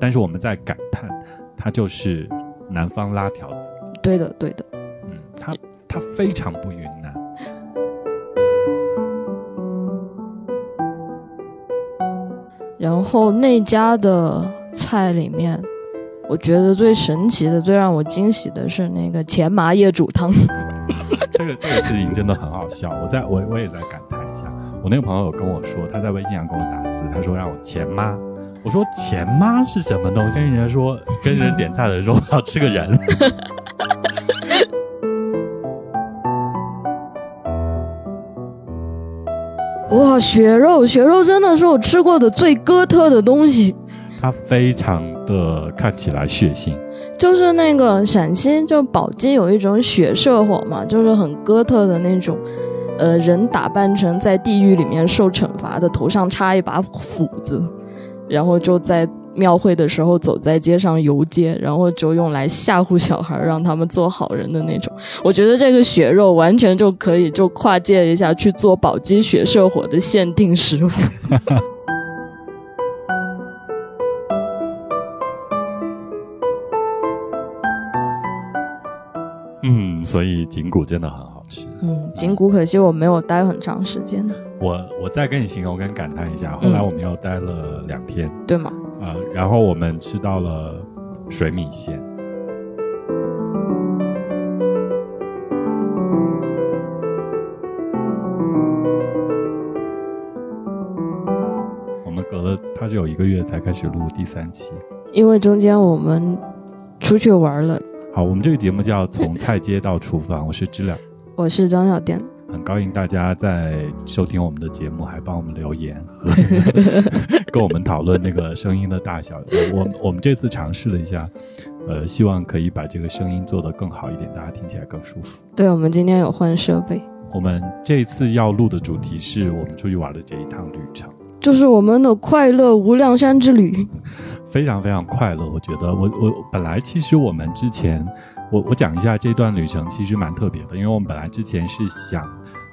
但是我们在感叹，它就是南方拉条子。对的，对的。嗯，它它非常不云南。然后那家的菜里面，我觉得最神奇的、最让我惊喜的是那个前麻叶煮汤。这个这个事情真的很好笑，我在我我也在感叹一下。我那个朋友有跟我说，他在微信上跟我打字，他说让我前妈。我说钱妈是什么东西？跟人家说跟人点菜的时候要吃个人。哇，血肉，血肉真的是我吃过的最哥特的东西。它非常的看起来血腥，就是那个陕西，就宝鸡有一种血社火嘛，就是很哥特的那种，呃，人打扮成在地狱里面受惩罚的，头上插一把斧子，然后就在。庙会的时候，走在街上游街，然后就用来吓唬小孩，让他们做好人的那种。我觉得这个血肉完全就可以就跨界一下去做宝鸡血社火的限定食物。嗯，所以景谷真的很好吃。嗯，景谷可惜我没有待很长时间。我我再跟你形容跟感叹一下，后来我们又待了两天，对吗？呃，然后我们吃到了水米线。我们隔了，它是有一个月才开始录第三期，因为中间我们出去玩了。好，我们这个节目叫从菜街到厨房，我是知了，我是张小店。很高兴大家在收听我们的节目，还帮我们留言，跟我们讨论那个声音的大小。我我们这次尝试了一下，呃，希望可以把这个声音做得更好一点，大家听起来更舒服。对，我们今天有换设备。我们这次要录的主题是我们出去玩的这一趟旅程，就是我们的快乐无量山之旅，非常非常快乐。我觉得，我我本来其实我们之前。我我讲一下这段旅程，其实蛮特别的，因为我们本来之前是想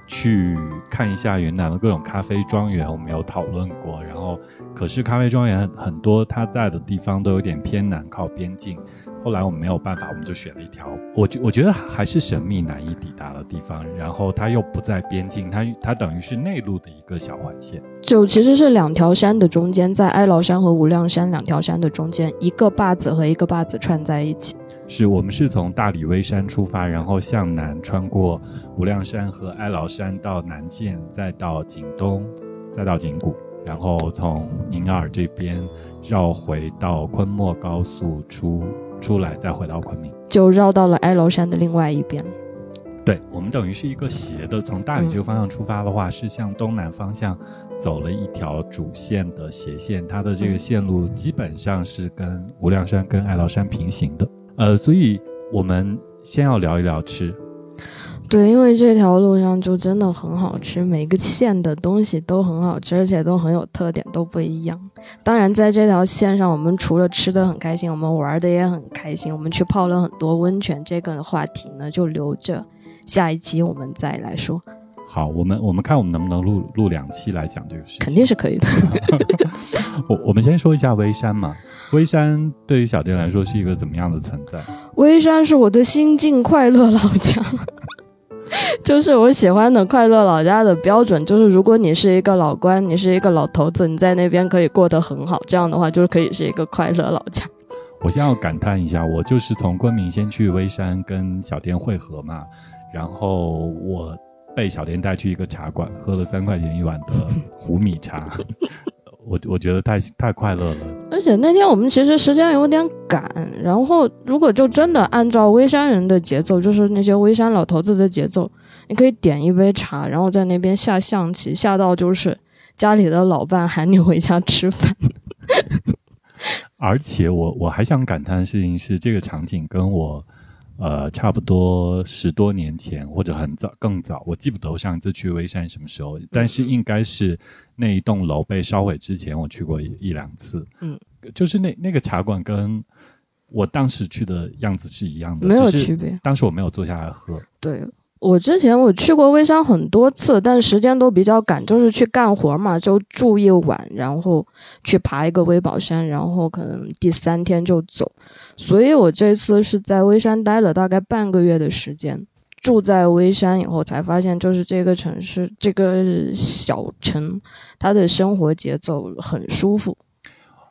去看一下云南的各种咖啡庄园，我们有讨论过，然后可是咖啡庄园很多，它在的地方都有点偏南，靠边境。后来我们没有办法，我们就选了一条，我觉我觉得还是神秘难以抵达的地方，然后它又不在边境，它它等于是内陆的一个小环线，就其实是两条山的中间，在哀牢山和无量山两条山的中间，一个坝子和一个坝子串在一起。是我们是从大理微山出发，然后向南穿过无量山和哀牢山到南涧，再到景东，再到景谷，然后从宁洱这边绕回到昆莫高速出出来，再回到昆明，就绕到了哀牢山的另外一边。对我们等于是一个斜的，从大理这个方向出发的话，是向东南方向走了一条主线的斜线，它的这个线路基本上是跟无量山跟哀牢山平行的。呃，所以我们先要聊一聊吃，对，因为这条路上就真的很好吃，每个县的东西都很好吃，而且都很有特点，都不一样。当然，在这条线上，我们除了吃的很开心，我们玩的也很开心，我们去泡了很多温泉。这个话题呢，就留着下一期我们再来说。好，我们我们看我们能不能录录两期来讲这个事情，肯定是可以的。我我们先说一下微山嘛，微山对于小店来说是一个怎么样的存在？微山是我的心境快乐老家，就是我喜欢的快乐老家的标准，就是如果你是一个老官，你是一个老头子，你在那边可以过得很好，这样的话就是可以是一个快乐老家。我先要感叹一下，我就是从昆明先去微山跟小店会合嘛，然后我。被小店带去一个茶馆，喝了三块钱一碗的 胡米茶，我我觉得太太快乐了。而且那天我们其实时间有点赶，然后如果就真的按照微山人的节奏，就是那些微山老头子的节奏，你可以点一杯茶，然后在那边下象棋，下到就是家里的老伴喊你回家吃饭。而且我我还想感叹的事情是，这个场景跟我。呃，差不多十多年前或者很早更早，我记不得我上一次去微山什么时候，但是应该是那一栋楼被烧毁之前，我去过一一两次。嗯，就是那那个茶馆跟我当时去的样子是一样的，没有区别。当时我没有坐下来喝。对，我之前我去过微山很多次，但时间都比较赶，就是去干活嘛，就住一晚，然后去爬一个微宝山，然后可能第三天就走。所以我这次是在微山待了大概半个月的时间。住在微山以后，才发现就是这个城市，这个小城，它的生活节奏很舒服。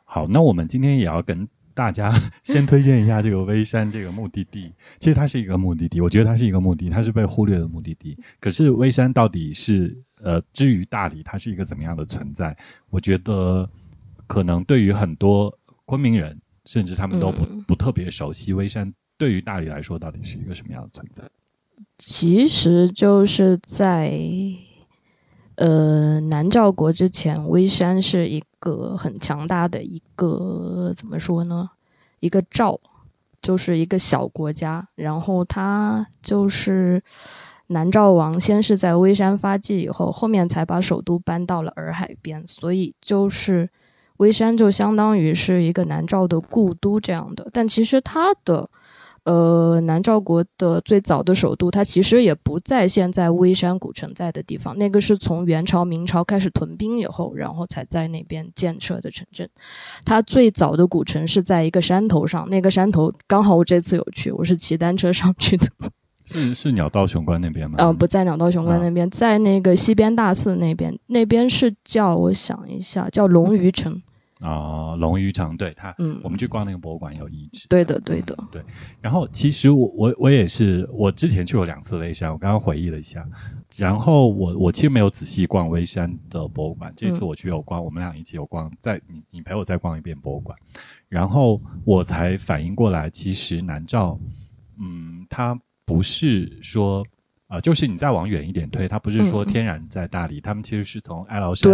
好，那我们今天也要跟。大家 先推荐一下这个微山这个目的地。其实它是一个目的地，我觉得它是一个目的，它是被忽略的目的地。可是微山到底是呃，至于大理，它是一个怎么样的存在？我觉得可能对于很多昆明人，甚至他们都不不特别熟悉微山。对于大理来说，到底是一个什么样的存在？其实就是在呃南诏国之前，微山是一个很强大的一个怎么说呢？一个赵，就是一个小国家。然后他就是南诏王，先是在微山发迹，以后后面才把首都搬到了洱海边。所以就是微山就相当于是一个南诏的故都这样的。但其实它的。呃，南诏国的最早的首都，它其实也不在现在微山古城在的地方，那个是从元朝、明朝开始屯兵以后，然后才在那边建设的城镇。它最早的古城是在一个山头上，那个山头刚好我这次有去，我是骑单车上去的。是是鸟道雄关那边吗？嗯，不在鸟道雄关那边，在那个西边大寺那边，那边是叫我想一下，叫龙鱼城。啊，龙鱼城，对他，嗯，我们去逛那个博物馆有遗址，对的，对的，对。然后其实我我我也是，我之前去过两次微山，我刚刚回忆了一下，然后我我其实没有仔细逛微山的博物馆，这次我去有逛，我们俩一起有逛，再你你陪我再逛一遍博物馆，然后我才反应过来，其实南诏，嗯，它不是说。啊，就是你再往远一点推，它不是说天然在大理，他们其实是从哀牢山、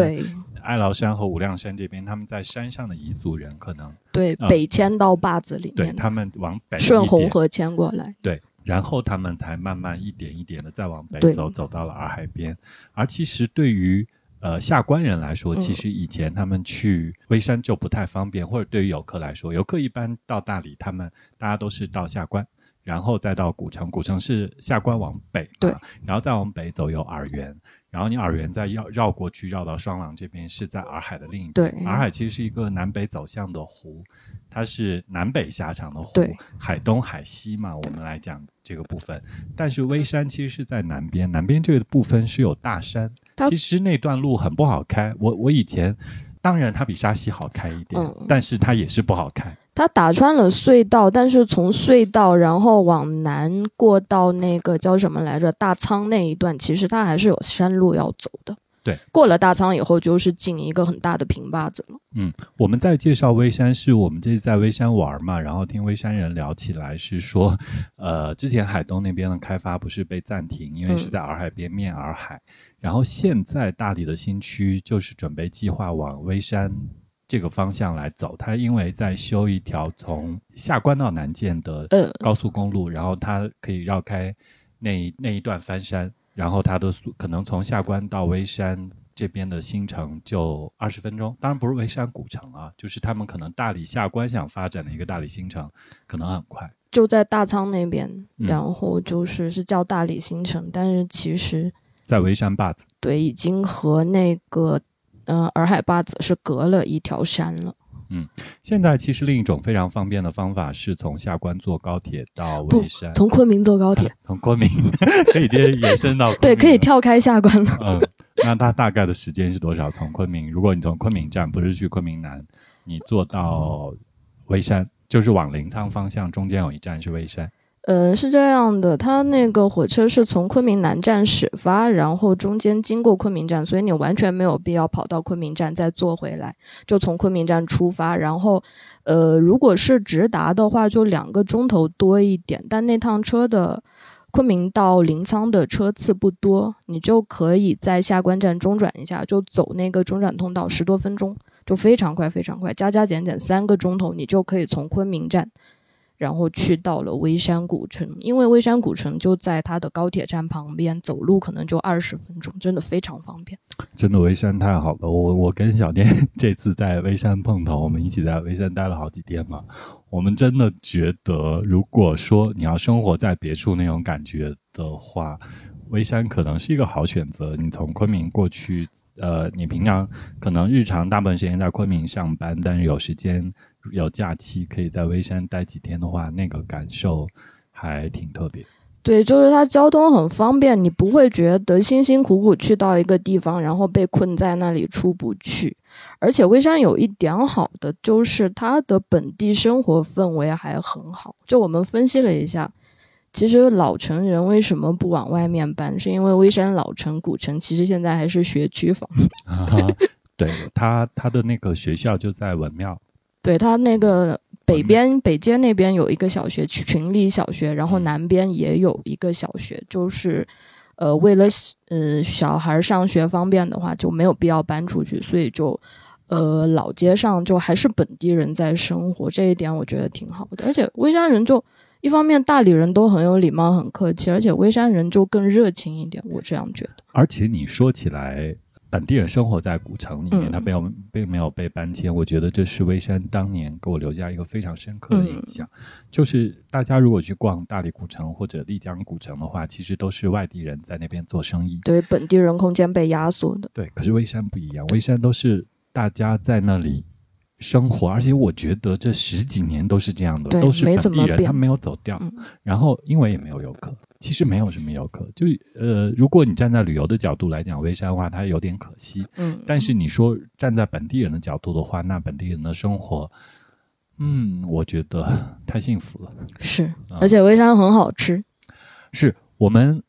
哀牢山和无量山这边，他们在山上的彝族人可能对北迁到坝子里面，对他们往北顺红河迁过来，对，然后他们才慢慢一点一点的再往北走，走到了洱海边。而其实对于呃下关人来说，其实以前他们去微山就不太方便，或者对于游客来说，游客一般到大理，他们大家都是到下关。然后再到古城，古城是下关往北，对，然后再往北走有洱源，然后你洱源再绕绕过去，绕到双廊这边是在洱海的另一边。对，洱海其实是一个南北走向的湖，它是南北狭长的湖，海东海西嘛，我们来讲这个部分。但是微山其实是在南边，南边这个部分是有大山，其实那段路很不好开。我我以前，当然它比沙溪好开一点，但是它也是不好开。它打穿了隧道，但是从隧道然后往南过到那个叫什么来着大仓那一段，其实它还是有山路要走的。对，过了大仓以后就是进一个很大的平坝子了。嗯，我们在介绍微山，是我们这次在微山玩嘛，然后听微山人聊起来是说，呃，之前海东那边的开发不是被暂停，因为是在洱海边面洱海，然后现在大理的新区就是准备计划往微山。这个方向来走，它因为在修一条从下关到南涧的高速公路，然后它可以绕开那那一段翻山，然后它的速可能从下关到微山这边的新城就二十分钟，当然不是微山古城啊，就是他们可能大理下关想发展的一个大理新城，可能很快。就在大仓那边，然后就是是叫大理新城，但是其实在微山坝子，对，已经和那个。嗯，洱海坝子是隔了一条山了。嗯，现在其实另一种非常方便的方法是从下关坐高铁到微山，从昆明坐高铁，从昆明 可以直接延伸到对，可以跳开下关了。嗯，那它大概的时间是多少？从昆明，如果你从昆明站不是去昆明南，你坐到微山，就是往临沧方向，中间有一站是微山。呃，是这样的，它那个火车是从昆明南站始发，然后中间经过昆明站，所以你完全没有必要跑到昆明站再坐回来，就从昆明站出发。然后，呃，如果是直达的话，就两个钟头多一点，但那趟车的昆明到临沧的车次不多，你就可以在下关站中转一下，就走那个中转通道，十多分钟就非常快，非常快，加加减减三个钟头，你就可以从昆明站。然后去到了微山古城，因为微山古城就在它的高铁站旁边，走路可能就二十分钟，真的非常方便。真的微山太好了，我我跟小店 这次在微山碰头，我们一起在微山待了好几天嘛。我们真的觉得，如果说你要生活在别处那种感觉的话，微山可能是一个好选择。你从昆明过去，呃，你平常可能日常大部分时间在昆明上班，但是有时间有假期可以在微山待几天的话，那个感受还挺特别。对，就是它交通很方便，你不会觉得辛辛苦苦去到一个地方，然后被困在那里出不去。而且微山有一点好的，就是它的本地生活氛围还很好。就我们分析了一下，其实老城人为什么不往外面搬，是因为微山老城古城其实现在还是学区房。对他，他的那个学校就在文庙。对他那个。北边北街那边有一个小学群里小学，然后南边也有一个小学，就是，呃，为了呃小孩上学方便的话，就没有必要搬出去，所以就，呃，老街上就还是本地人在生活，这一点我觉得挺好的。而且微山人就一方面大理人都很有礼貌很客气，而且微山人就更热情一点，我这样觉得。而且你说起来。本地人生活在古城里面，他没有并没有被搬迁。我觉得这是微山当年给我留下一个非常深刻的印象。就是大家如果去逛大理古城或者丽江古城的话，其实都是外地人在那边做生意。对，本地人空间被压缩的。对，可是微山不一样，微山都是大家在那里生活，而且我觉得这十几年都是这样的，都是本地人，他没有走掉。然后因为也没有游客。其实没有什么游客，就呃，如果你站在旅游的角度来讲，微山的话，它有点可惜。嗯，但是你说站在本地人的角度的话，那本地人的生活，嗯，我觉得太幸福了。是，而且微山很好吃。是我们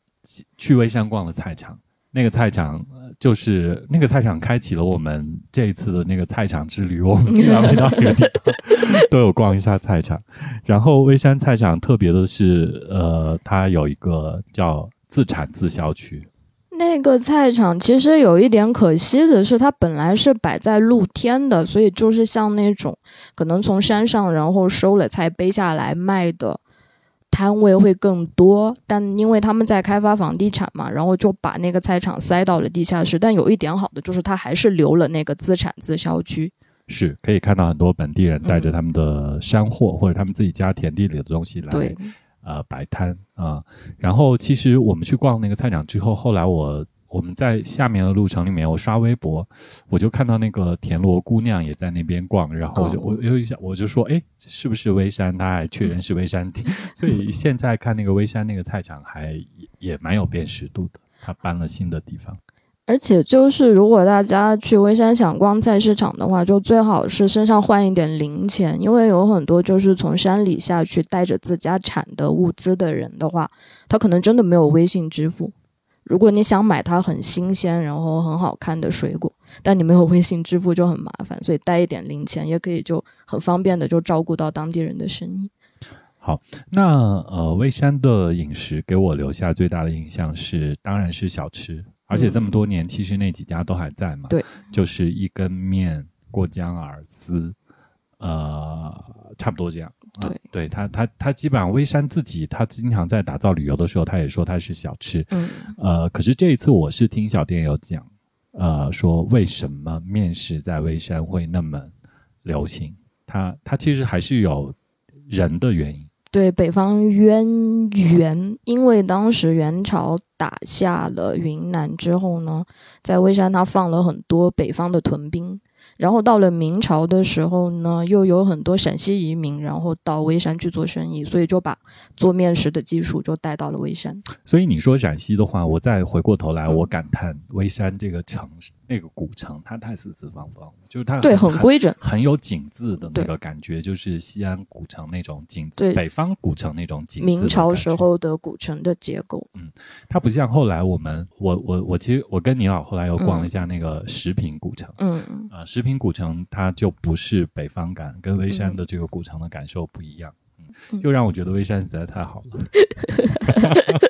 去微山逛了菜场。那个菜场就是那个菜场，开启了我们这一次的那个菜场之旅。我们经常到一个地方 都有逛一下菜场。然后微山菜场特别的是，呃，它有一个叫自产自销区。那个菜场其实有一点可惜的是，它本来是摆在露天的，所以就是像那种可能从山上然后收了菜背下来卖的。摊位会更多，但因为他们在开发房地产嘛，然后就把那个菜场塞到了地下室。但有一点好的就是，它还是留了那个自产自销区，是可以看到很多本地人带着他们的山货或者他们自己家田地里的东西来，呃，摆摊啊。然后其实我们去逛那个菜场之后，后来我。我们在下面的路程里面，我刷微博，我就看到那个田螺姑娘也在那边逛，然后我就我又一下我就说，哎，是不是微山？他还确认是微山，所以现在看那个微山那个菜场还也蛮有辨识度的，他搬了新的地方。而且就是如果大家去微山想逛菜市场的话，就最好是身上换一点零钱，因为有很多就是从山里下去带着自家产的物资的人的话，他可能真的没有微信支付。如果你想买它很新鲜然后很好看的水果，但你没有微信支付就很麻烦，所以带一点零钱也可以就很方便的就照顾到当地人的生意。好，那呃，微山的饮食给我留下最大的印象是，当然是小吃，而且这么多年其实那几家都还在嘛。对，就是一根面、过江饵丝，呃，差不多这样。对，对他，他他基本上微山自己，他经常在打造旅游的时候，他也说他是小吃。嗯，呃，可是这一次我是听小店有讲，呃，说为什么面食在微山会那么流行？他他其实还是有人的原因。对，北方渊源，因为当时元朝打下了云南之后呢，在微山他放了很多北方的屯兵。然后到了明朝的时候呢，又有很多陕西移民，然后到微山去做生意，所以就把做面食的技术就带到了微山。所以你说陕西的话，我再回过头来，我感叹微山这个城市。那个古城，它太四四方方，就是它对很规整，很有景字的那个感觉，就是西安古城那种景字，北方古城那种景。明朝时候的古城的结构，嗯，它不像后来我们，我我我其实我跟你老后来又逛了一下那个石屏古城，嗯。嗯啊，石屏古城它就不是北方感，跟微山。的这个古城的感受不一样，嗯，又让我觉得微山实在太好了。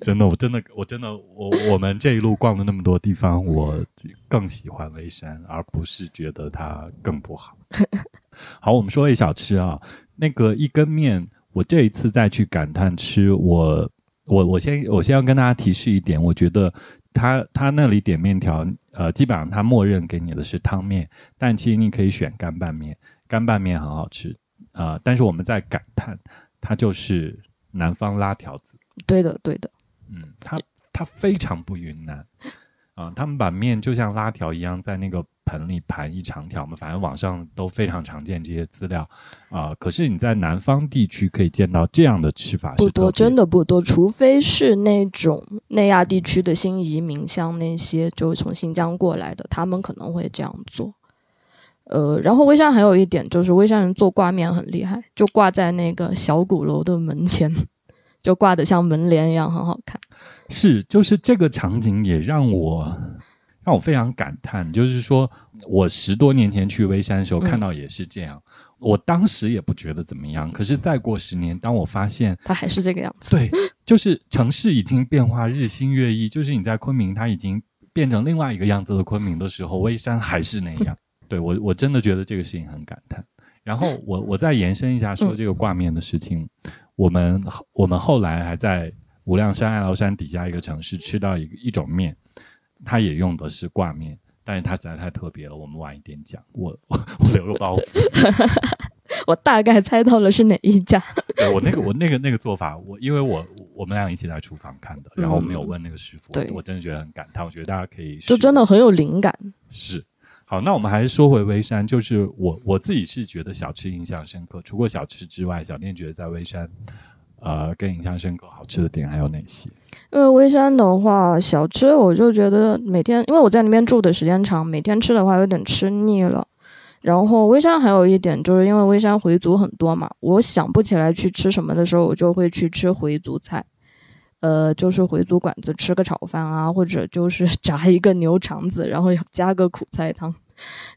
真的，我真的，我真的，我我们这一路逛了那么多地方，我更喜欢微山，而不是觉得它更不好。好，我们说一小吃啊，那个一根面，我这一次再去感叹吃，我我我先我先要跟大家提示一点，我觉得他他那里点面条，呃，基本上他默认给你的是汤面，但其实你可以选干拌面，干拌面很好吃啊。但是我们在感叹，它就是南方拉条子。对的，对的。嗯，它它非常不云南啊。他们把面就像拉条一样在那个盆里盘一长条嘛，反正网上都非常常见这些资料啊。可是你在南方地区可以见到这样的吃法不多，真的不多，除非是那种内亚地区的新移民，像那些就是从新疆过来的，他们可能会这样做。呃，然后微山还有一点就是，微山人做挂面很厉害，就挂在那个小鼓楼的门前，就挂的像门帘一样，很好看。是，就是这个场景也让我让我非常感叹，就是说我十多年前去微山的时候看到也是这样，我当时也不觉得怎么样。可是再过十年，当我发现它还是这个样子，对，就是城市已经变化日新月异，就是你在昆明，它已经变成另外一个样子的昆明的时候，微山还是那样。对我，我真的觉得这个事情很感叹。然后我我再延伸一下说这个挂面的事情，我们我们后来还在无量山、爱劳山底下一个城市吃到一一种面，它也用的是挂面，但是它实在太特别了，我们晚一点讲。我我 我留个包袱，我大概猜到了是哪一家。对我那个我那个那个做法，我因为我我们俩一起在厨房看的，然后我没有问那个师傅，对我真的觉得很感叹。我觉得大家可以就真的很有灵感，是。好，那我们还是说回微山，就是我我自己是觉得小吃印象深刻。除过小吃之外，小店觉得在微山，呃，更印象深刻好吃的点还有哪些？因为微山的话，小吃我就觉得每天，因为我在那边住的时间长，每天吃的话有点吃腻了。然后微山还有一点，就是因为微山回族很多嘛，我想不起来去吃什么的时候，我就会去吃回族菜，呃，就是回族馆子吃个炒饭啊，或者就是 炸一个牛肠子，然后加个苦菜汤。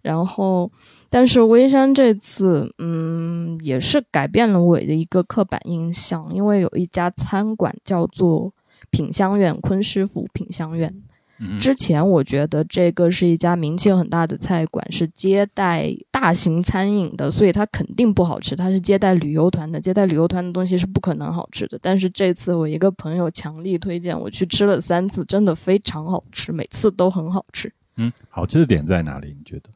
然后，但是微山这次，嗯，也是改变了我的一个刻板印象，因为有一家餐馆叫做品香苑坤师傅品香苑。之前我觉得这个是一家名气很大的菜馆，是接待大型餐饮的，所以它肯定不好吃。它是接待旅游团的，接待旅游团的东西是不可能好吃的。但是这次我一个朋友强力推荐我去吃了三次，真的非常好吃，每次都很好吃。嗯，好吃的点在哪里？你觉得？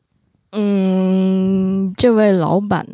嗯，这位老板，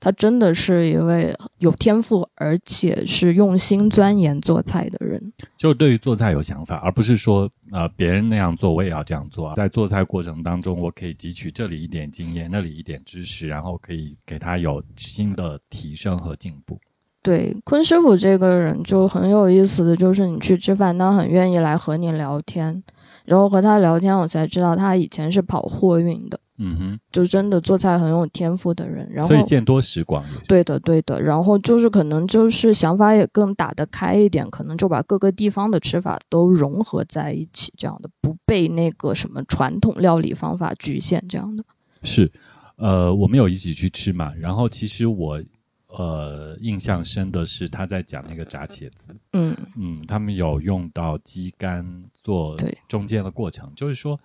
他真的是一位有天赋，而且是用心钻研做菜的人。就对于做菜有想法，而不是说，呃，别人那样做，我也要这样做。在做菜过程当中，我可以汲取这里一点经验，那里一点知识，然后可以给他有新的提升和进步。对，坤师傅这个人就很有意思的就是，你去吃饭，他很愿意来和你聊天。然后和他聊天，我才知道他以前是跑货运的，嗯哼，就真的做菜很有天赋的人。然后所以见多识广。对的，对的。然后就是可能就是想法也更打得开一点，可能就把各个地方的吃法都融合在一起，这样的不被那个什么传统料理方法局限，这样的。是，呃，我们有一起去吃嘛，然后其实我。呃，印象深的是他在讲那个炸茄子，嗯。嗯，他们有用到鸡肝做中间的过程，就是说，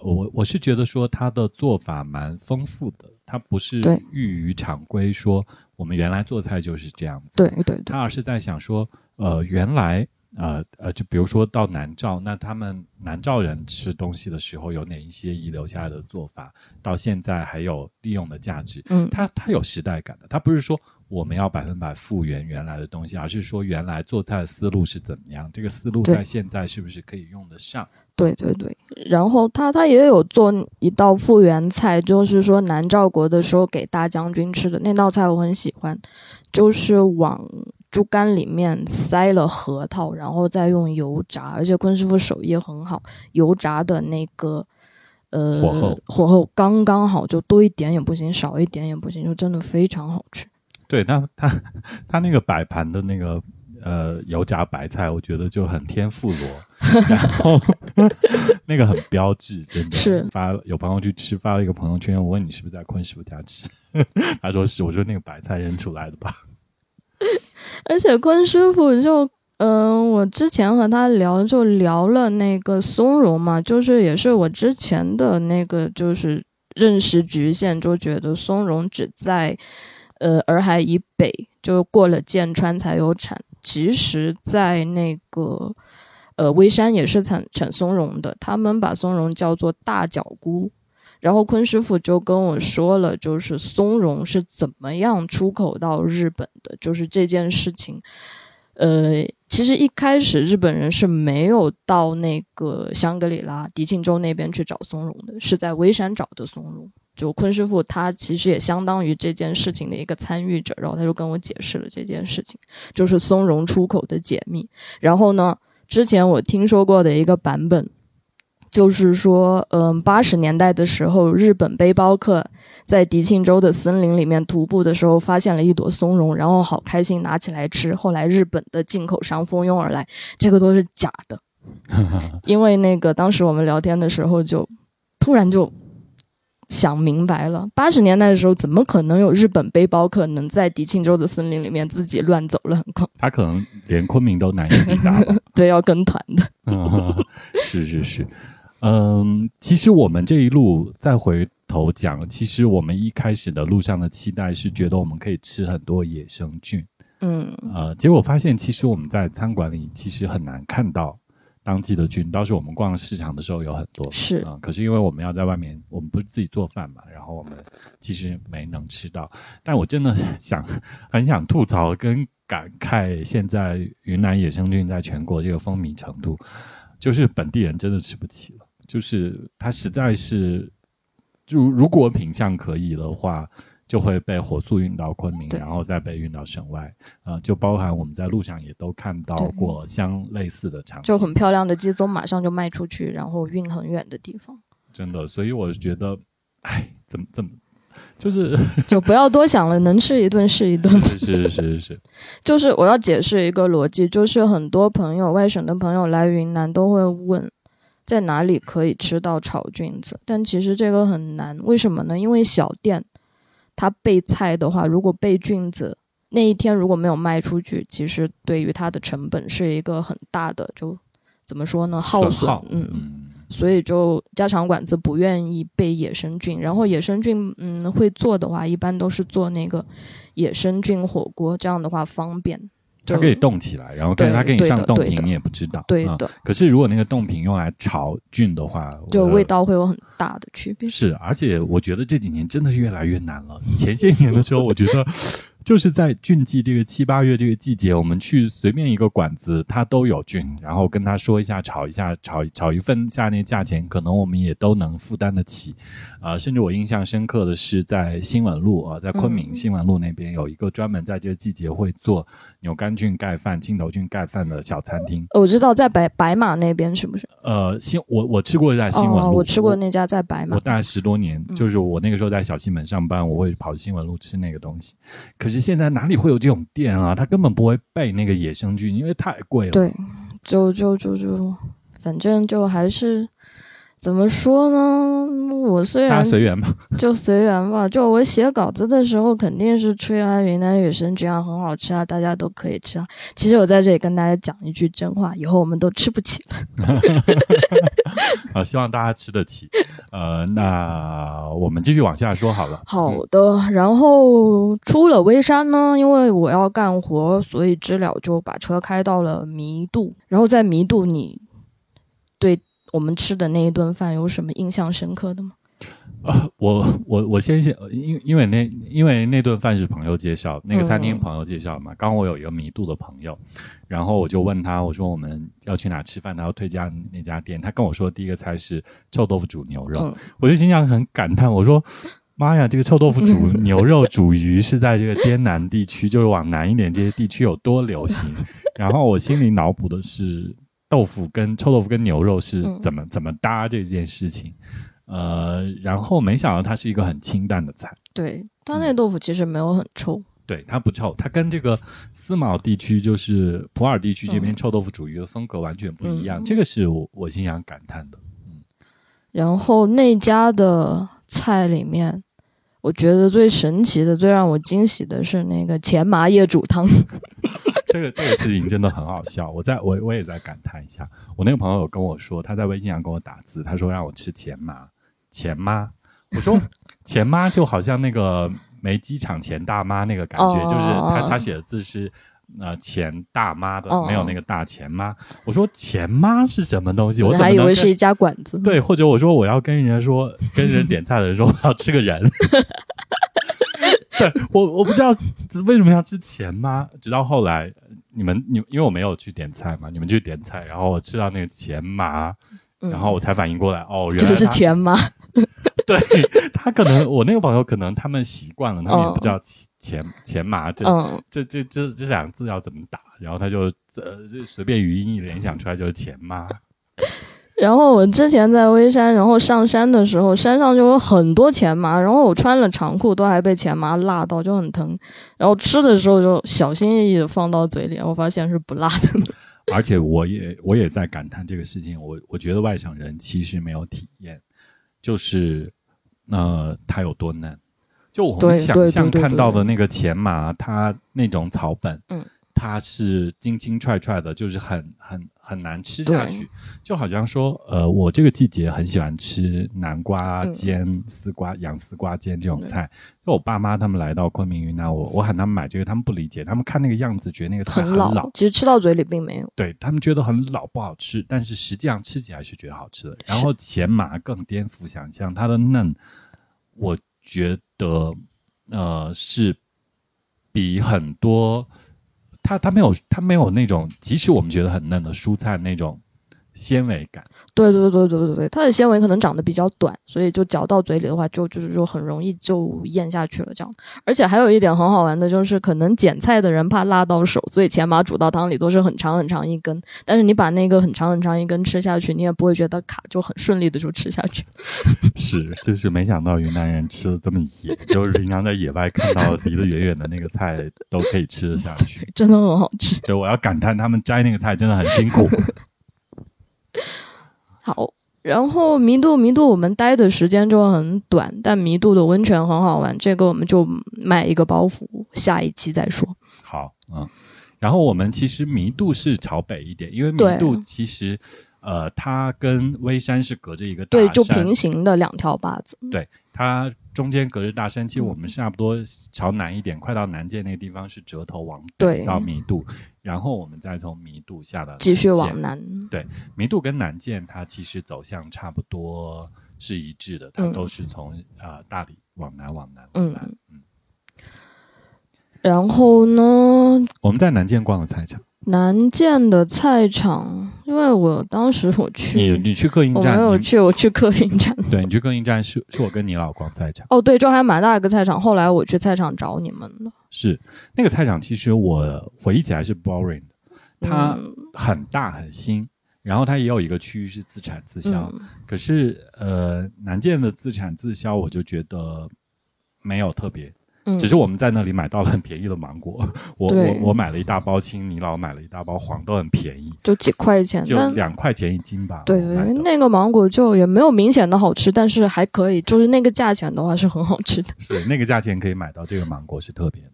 我我是觉得说他的做法蛮丰富的，他不是寓于常规，说我们原来做菜就是这样子，对对，他而是在想说，呃，原来呃呃，就比如说到南诏，那他们南诏人吃东西的时候有哪一些遗留下来的做法，到现在还有利用的价值，嗯，他他有时代感的，他不是说。我们要百分百复原原来的东西，而是说原来做菜的思路是怎么样？这个思路在现在是不是可以用得上？对对对。然后他他也有做一道复原菜，就是说南诏国的时候给大将军吃的那道菜，我很喜欢，就是往猪肝里面塞了核桃，然后再用油炸，而且坤师傅手艺很好，油炸的那个呃火候火候刚刚好，就多一点也不行，少一点也不行，就真的非常好吃。对他，他他那个摆盘的那个呃油炸白菜，我觉得就很天妇罗，然后那个很标志，真的是发有朋友去吃，发了一个朋友圈，我问你是不是在坤师傅家吃，他说是，我说那个白菜扔出来的吧。而且坤师傅就嗯，我之前和他聊就聊了那个松茸嘛，就是也是我之前的那个就是认识局限，就觉得松茸只在。呃，洱海以北就过了剑川才有产。其实，在那个呃微山也是产产松茸的，他们把松茸叫做大脚菇。然后坤师傅就跟我说了，就是松茸是怎么样出口到日本的，就是这件事情。呃，其实一开始日本人是没有到那个香格里拉、迪庆州那边去找松茸的，是在微山找的松茸。就坤师傅他其实也相当于这件事情的一个参与者，然后他就跟我解释了这件事情，就是松茸出口的解密。然后呢，之前我听说过的一个版本。就是说，嗯，八十年代的时候，日本背包客在迪庆州的森林里面徒步的时候，发现了一朵松茸，然后好开心，拿起来吃。后来日本的进口商蜂拥而来，这个都是假的。因为那个当时我们聊天的时候，就突然就想明白了，八十年代的时候，怎么可能有日本背包客能在迪庆州的森林里面自己乱走乱逛？他可能连昆明都难以抵达。对，要跟团的。是是是。嗯，其实我们这一路再回头讲，其实我们一开始的路上的期待是觉得我们可以吃很多野生菌，嗯，呃，结果发现其实我们在餐馆里其实很难看到当季的菌，倒是我们逛市场的时候有很多，是啊，可是因为我们要在外面，我们不是自己做饭嘛，然后我们其实没能吃到。但我真的想很想吐槽跟感慨，现在云南野生菌在全国这个风靡程度，就是本地人真的吃不起了。就是它实在是，就如果品相可以的话，就会被火速运到昆明，然后再被运到省外。呃，就包含我们在路上也都看到过相类似的场景，就很漂亮的鸡枞马上就卖出去，然后运很远的地方。真的，所以我觉得，哎，怎么怎么，就是就不要多想了，能吃一顿是一顿。是是是是，就是我要解释一个逻辑，就是很多朋友外省的朋友来云南都会问。在哪里可以吃到炒菌子？但其实这个很难，为什么呢？因为小店，它备菜的话，如果备菌子，那一天如果没有卖出去，其实对于它的成本是一个很大的，就怎么说呢？耗损，嗯，所以就家常馆子不愿意备野生菌，然后野生菌，嗯，会做的话，一般都是做那个野生菌火锅，这样的话方便。它可以冻起来，然后但是它给你上冻瓶，你也不知道。对的。可是如果那个冻瓶用来炒菌的话，就味道会有很大的区别。是，而且我觉得这几年真的是越来越难了。前些年的时候，我觉得。就是在菌季这个七八月这个季节，我们去随便一个馆子，它都有菌，然后跟他说一下，炒一下，炒炒一份下那价钱，可能我们也都能负担得起。啊，甚至我印象深刻的是在新闻路啊，在昆明新闻路那边有一个专门在这个季节会做牛肝菌盖饭、青头菌盖饭的小餐厅。我知道在白白马那边是不是？呃，新我我吃过一家新闻路，我吃过那家在白马。我大概十多年，就是我那个时候在小西门上班，我会跑去新闻路吃那个东西。可是。现在哪里会有这种店啊？它根本不会备那个野生菌，因为太贵了。对，就就就就，反正就还是怎么说呢？我虽然随缘吧，就随缘吧。就我写稿子的时候，肯定是吹啊云南雨生菌啊很好吃啊，大家都可以吃啊。其实我在这里跟大家讲一句真话，以后我们都吃不起了。啊，希望大家吃得起。呃，那我们继续往下说好了。好的，然后出了微山呢，因为我要干活，所以知了就把车开到了弥渡。然后在弥渡，你对我们吃的那一顿饭有什么印象深刻的吗？啊，我我我先先，因因为那因为那顿饭是朋友介绍，那个餐厅朋友介绍嘛。刚我有一个弥渡的朋友，然后我就问他，我说我们要去哪吃饭，他要推荐那家店。他跟我说第一个菜是臭豆腐煮牛肉，我就心想很感叹，我说妈呀，这个臭豆腐煮 牛肉煮鱼是在这个滇南地区，就是往南一点这些地区有多流行。然后我心里脑补的是豆腐跟臭豆腐跟牛肉是怎么怎么搭这件事情。呃，然后没想到它是一个很清淡的菜。对，它那豆腐其实没有很臭。对，它不臭，它跟这个思茅地区，就是普洱地区这边臭豆腐煮鱼的风格完全不一样。这个是我我心想感叹的。嗯，然后那家的菜里面，我觉得最神奇的、最让我惊喜的是那个前麻叶煮汤。这个这个事情真的很好笑，我在我我也在感叹一下。我那个朋友跟我说，他在微信上跟我打字，他说让我吃前麻。钱妈，我说 钱妈就好像那个没机场钱大妈那个感觉，就是他他写的字是呃钱大妈的，没有那个大钱妈。我说钱妈是什么东西？我还以为是一家馆子。对，或者我说我要跟人家说，跟人点菜的人说我要吃个人。对我我不知道为什么要吃钱妈，直到后来你们你因为我没有去点菜嘛，你们去点菜，然后我吃到那个钱麻，嗯然后我才反应过来，哦，原这个是钱吗？对他可能我那个朋友可能他们习惯了，他们也不知道前前麻这、嗯，这这这这两个字要怎么打，然后他就呃就随便语音一联想出来就是前麻。然后我之前在微山，然后上山的时候，山上就有很多钱麻，然后我穿了长裤都还被钱麻辣到，就很疼。然后吃的时候就小心翼翼的放到嘴里，我发现是不辣的。而且我也我也在感叹这个事情，我我觉得外省人其实没有体验，就是呃它有多难。就我们想象看到的那个钱麻，它那种草本，嗯，它是金金踹踹的，就是很很很难吃下去。就好像说，呃，我这个季节很喜欢吃南瓜嗯煎、丝瓜、洋丝瓜煎这种对菜。就我爸妈他们来到昆明云南，我我喊他们买这个，他们不理解，他们看那个样子觉得那个菜很老，老，其实吃到嘴里并没有。对他们觉得很老不好吃，但是实际上吃起来是觉得好吃的。然后前麻更颠覆想象，它的嫩，我觉得呃是比很多它它没有它没有那种，即使我们觉得很嫩的蔬菜那种纤维感。对对对对对对，它的纤维可能长得比较短，所以就嚼到嘴里的话就，就是就很容易就咽下去了这样。而且还有一点很好玩的就是，可能捡菜的人怕辣到手，所以前麻煮到汤里都是很长很长一根。但是你把那个很长很长一根吃下去，你也不会觉得卡，就很顺利的就吃下去。是，就是没想到云南人吃的这么野，就是平常在野外看到离得远远的那个菜都可以吃得下去。真的很好吃。就我要感叹他们摘那个菜真的很辛苦。好，然后弥渡弥渡我们待的时间就很短，但弥渡的温泉很好玩，这个我们就买一个包袱，下一期再说。好，嗯，然后我们其实弥渡是朝北一点，因为弥渡其实呃，它跟微山是隔着一个大对，就平行的两条坝子。对，它中间隔着大山。其实我们嗯差不多朝南一点，快到南界那个地方是折头往对北到弥渡，然后我们再从弥渡下到继续往南，对弥渡跟南涧它其实走向差不多是一致的，它嗯。都是从呃大理往南往南往嗯南。嗯，然后呢，我们在南涧逛了菜场，南建的菜场，因为我当时我去，你你去客运站我没有去，我去客运站。对，你去客运站是是我跟你老逛菜场，哦，对，就还蛮大一个菜场。后来我去菜场找你们了，是那个菜场，其实我回忆起来是 boring 的，它嗯很大很新，然后它也有一个区域是自产自销，嗯可是呃南建的自产自销，我就觉得没有特别。嗯，只是我们在那里买到了很便宜的芒果，我我我买了一大包青，你老买了一大包黄，都很便宜，就几块钱，就两块钱一斤吧。对对，那个芒果就也没有明显的好吃，但是还可以，就是那个价钱的话是很好吃的。是那个价钱可以买到这个芒果是特别的。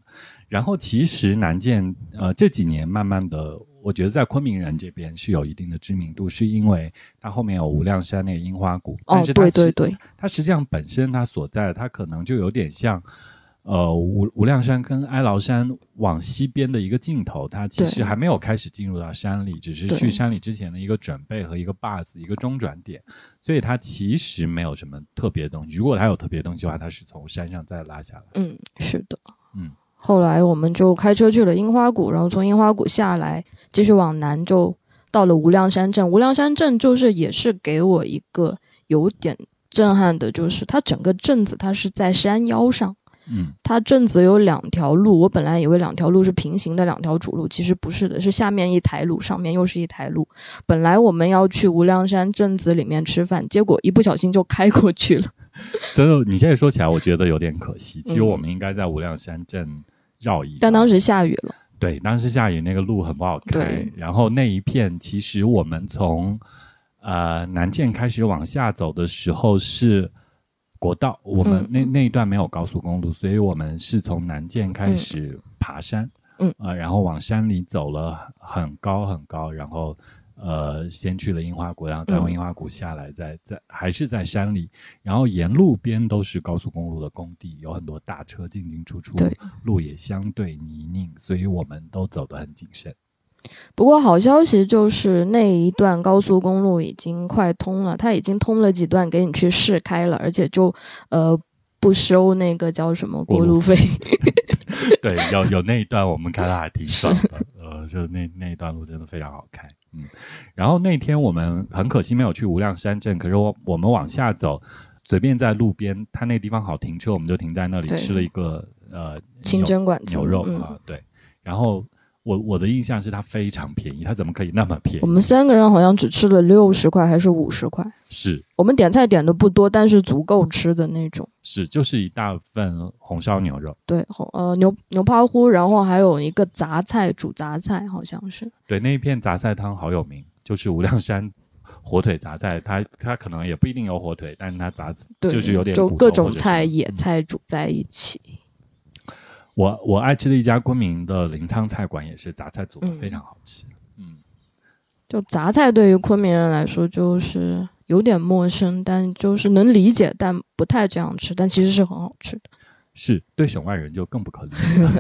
然后其实南涧呃这几年慢慢的，我觉得在昆明人这边是有一定的知名度，是因为它后面有无量山那个樱花谷，哦对对对，它实际上本身它所在的，它可能就有点像，呃，无无量山跟哀牢山往西边的一个尽头，它其实还没有开始进入到山里，只是去山里之前的一个准备和一个坝子，一个中转点，所以它其实没有什么特别的东西。如果它有特别的东西的话，它是从山上再拉下来。嗯，是的，嗯。后来我们就开车去了樱花谷，然后从樱花谷下来，继续往南就到了无量山镇。无量山镇就是也是给我一个有点震撼的，就是它整个镇子它是在山腰上。嗯它镇子有两条路，我本来以为两条路是平行的两条主路，其实不是的，是下面一台路，上面又是一台路。本来我们要去无量山镇子里面吃饭，结果一不小心就开过去了。真的，你现在说起来，我觉得有点可惜。其实嗯我们应该在无量山镇绕一绕，但当时下雨了，对，当时下雨，那个路很不好开对。然后那一片，其实我们从呃南涧开始往下走的时候是国道，我们嗯那、那一段没有高速公路，所以我们是从南涧开始爬山，嗯呃，然后往山里走了很高很高，然后。呃，先去了樱花谷，然后再从嗯樱花谷下来，再在还是在山里，然后沿路边都是高速公路的工地，有很多大车进进出出，对，路也相对泥泞，所以我们都走得很谨慎。不过好消息就是那一段高速公路已经快通了，它已经通了几段给你去试开了，而且就呃不收那个叫什么过路费。对，有有那一段我们开的还挺爽的，呃，就那那一段路真的非常好开。嗯，然后那天我们很可惜没有去无量山镇，可是我我们往下走，随便在路边，它那地方好停车，我们就停在那里吃了一个呃清真馆子牛肉嗯啊，对。然后我我的印象是它非常便宜，它怎么可以那么便宜？我们三个人好像只吃了六十块还是五十块，是我们点菜点的不多，但是足够吃的那种。是，就是一大份红烧牛肉。对，红呃牛牛趴糊，然后还有一个杂菜煮杂菜，好像是。对，那一片杂菜汤好有名，就是无量山火腿杂菜，它它可能也不一定有火腿，但是它杂对，就是有点就各种菜、野菜煮在一起。我我爱吃的一家昆明的临沧菜馆也是杂菜做的嗯非常好吃。嗯，就杂菜对于昆明人来说就是有点陌生，但就是能理解，但不太这样吃，但其实是很好吃的。是对省外人就更不可理解了。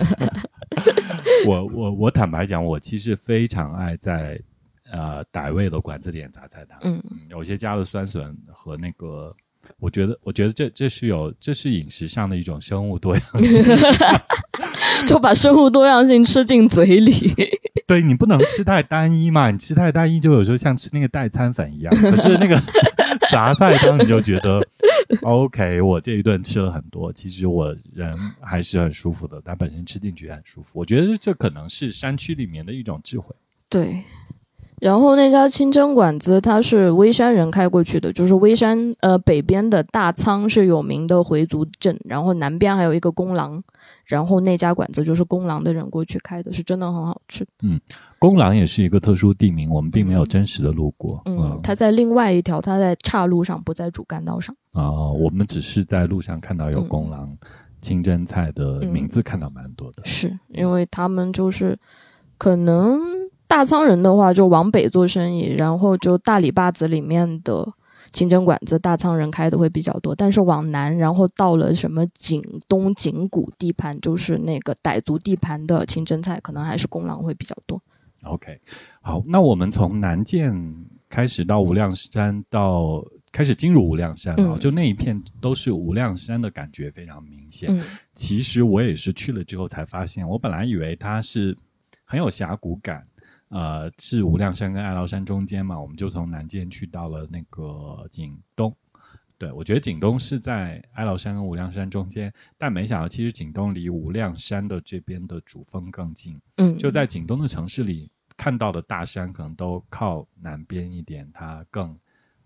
我我我坦白讲，我其实非常爱在呃傣味的馆子点杂菜汤。嗯，嗯，有些加了酸笋和那个，我觉得我觉得这这是有这是饮食上的一种生物多样性。就把生物多样性吃进嘴里。对你不能吃太单一嘛，你吃太单一就有时候像吃那个代餐粉一样。可是那个 杂菜汤你就觉得 OK，我这一顿吃了很多，其实我人还是很舒服的，但本身吃进去也很舒服。我觉得这可能是山区里面的一种智慧。对，然后那家清真馆子它是微山人开过去的，就是微山呃北边的大仓是有名的回族镇，然后南边还有一个公廊，然后那家馆子就是公廊的人过去开的，是真的很好吃。嗯公廊也是一个特殊地名，我们并没有真实的路过。嗯，它在另外一条，它在岔路上，不在主干道上。啊、我们只是在路上看到有嗯公廊清真菜的名字，看到蛮多的。是因为他们就是可能大仓人的话，就往北做生意，然后就大理坝子里面的清真馆子，大仓人开的会比较多。但是往南，然后到了什么景东、景谷地盘，就是那个傣族地盘的清真菜，可能还是公廊会比较多。OK，好，那我们从南涧开始到无量山，到开始进入无量山啊、嗯就那一片都是无量山的感觉非常明显。嗯其实我也是去了之后才发现，我本来以为它是很有峡谷感，呃，是无量山跟爱劳山中间嘛，我们就从南涧去到了那个景东。对，我觉得景东是在哀牢山跟无量山中间，但没想到其实景东离无量山的这边的主峰更近。嗯，就在景东的城市里看到的大山，可能都靠南边一点，它更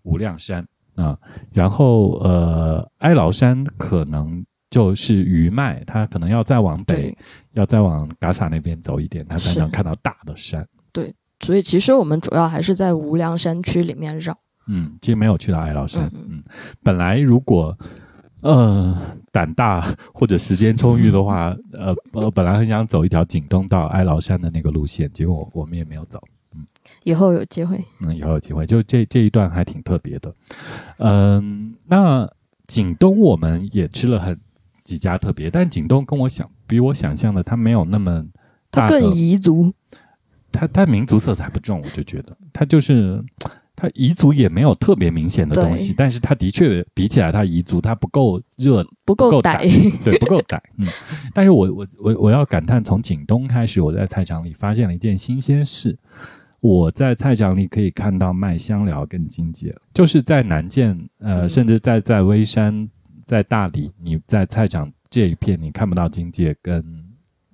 无量山啊。然后呃，哀牢山可能就是余脉，它可能要再往北，，要再往嘎萨那边走一点，它才能看到大的山。所以其实我们主要还是在无量山区里面绕。嗯，其实没有去到哀牢山。嗯嗯，本来如果呃胆大或者时间充裕的话，呃呃，本来很想走一条景东到哀牢山的那个路线，结果我们也没有走。嗯以后有机会，嗯，以后有机会，就这这一段还挺特别的。嗯，那景东我们也吃了很几家特别，但景东跟我想比我想象的，它没有那么大更彝族。它它民族色彩不重，我就觉得他就是他彝族也没有特别明显的东西，但是他的确比起来，他彝族他不够热，不够够歹，对，不够歹。嗯，但是我我我我要感叹，从景东开始，我在菜场里发现了一件新鲜事。我在菜场里可以看到卖香料跟金芥，就是在南涧，呃，嗯甚至在在微山、在大理，你在菜场这一片你看不到金芥跟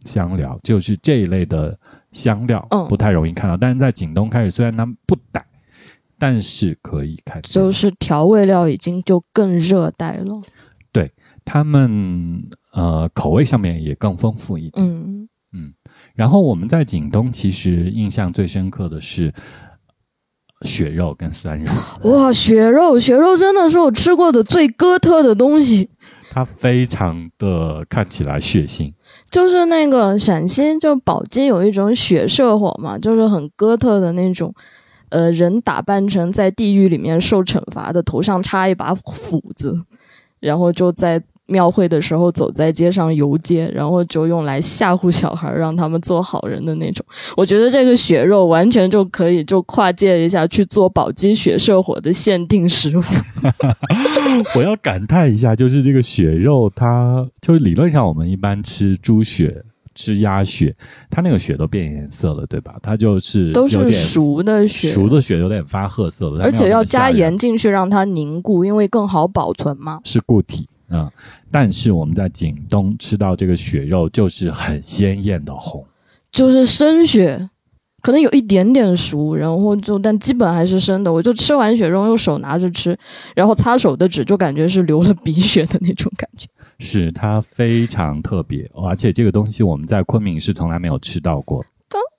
香料，就是这一类的香料，嗯不太容易看到。但是在景东开始，虽然它们不逮，但是可以看到，就是调味料已经就更热带了。对他们呃口味上面也更丰富一点。嗯嗯，然后我们在景东其实印象最深刻的是血肉跟酸肉，哇，血肉，血肉真的是我吃过的最哥特的东西。它非常的看起来血腥。就是那个陕西，就宝鸡有一种血社火嘛，就是很哥特的那种，呃，人打扮成在地狱里面受惩罚的，头上插一把斧子，然后就在庙会的时候走在街上游街，然后就用来吓唬小孩，让他们做好人的那种。我觉得这个血肉完全就可以就跨界一下去做宝鸡血社火的限定食物。我要感叹一下，就是这个血肉它，就是理论上我们一般吃猪血吃鸭血，它那个血都变颜色了，对吧？它就是都是熟的血，熟的血有点发褐色了，而且要加盐进去让它凝固，因为更好保存嘛。是固体啊、嗯但是我们在景东吃到这个血肉就是很鲜艳的红，就是生血，可能有一点点熟，然后就但基本还是生的。我就吃完血肉用手拿着吃，然后擦手的纸就感觉是流了鼻血的那种感觉。是它非常特别，而且这个东西我们在昆明是从来没有吃到过。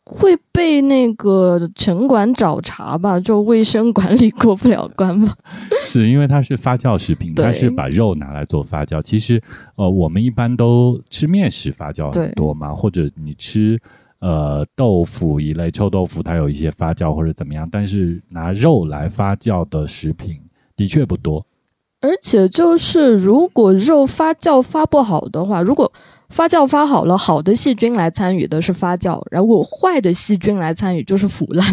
会被那个城管找茬吧？就卫生管理过不了关吧？是因为它是发酵食品，它是把肉拿来做发酵。其实，呃，我们一般都吃面食发酵很多嘛，或者你吃呃豆腐一类臭豆腐，它有一些发酵或者怎么样，但是拿肉来发酵的食品的确不多。而且就是，如果肉发酵发不好的话，如果发酵发好了，好的细菌来参与的是发酵，然后坏的细菌来参与就是腐烂。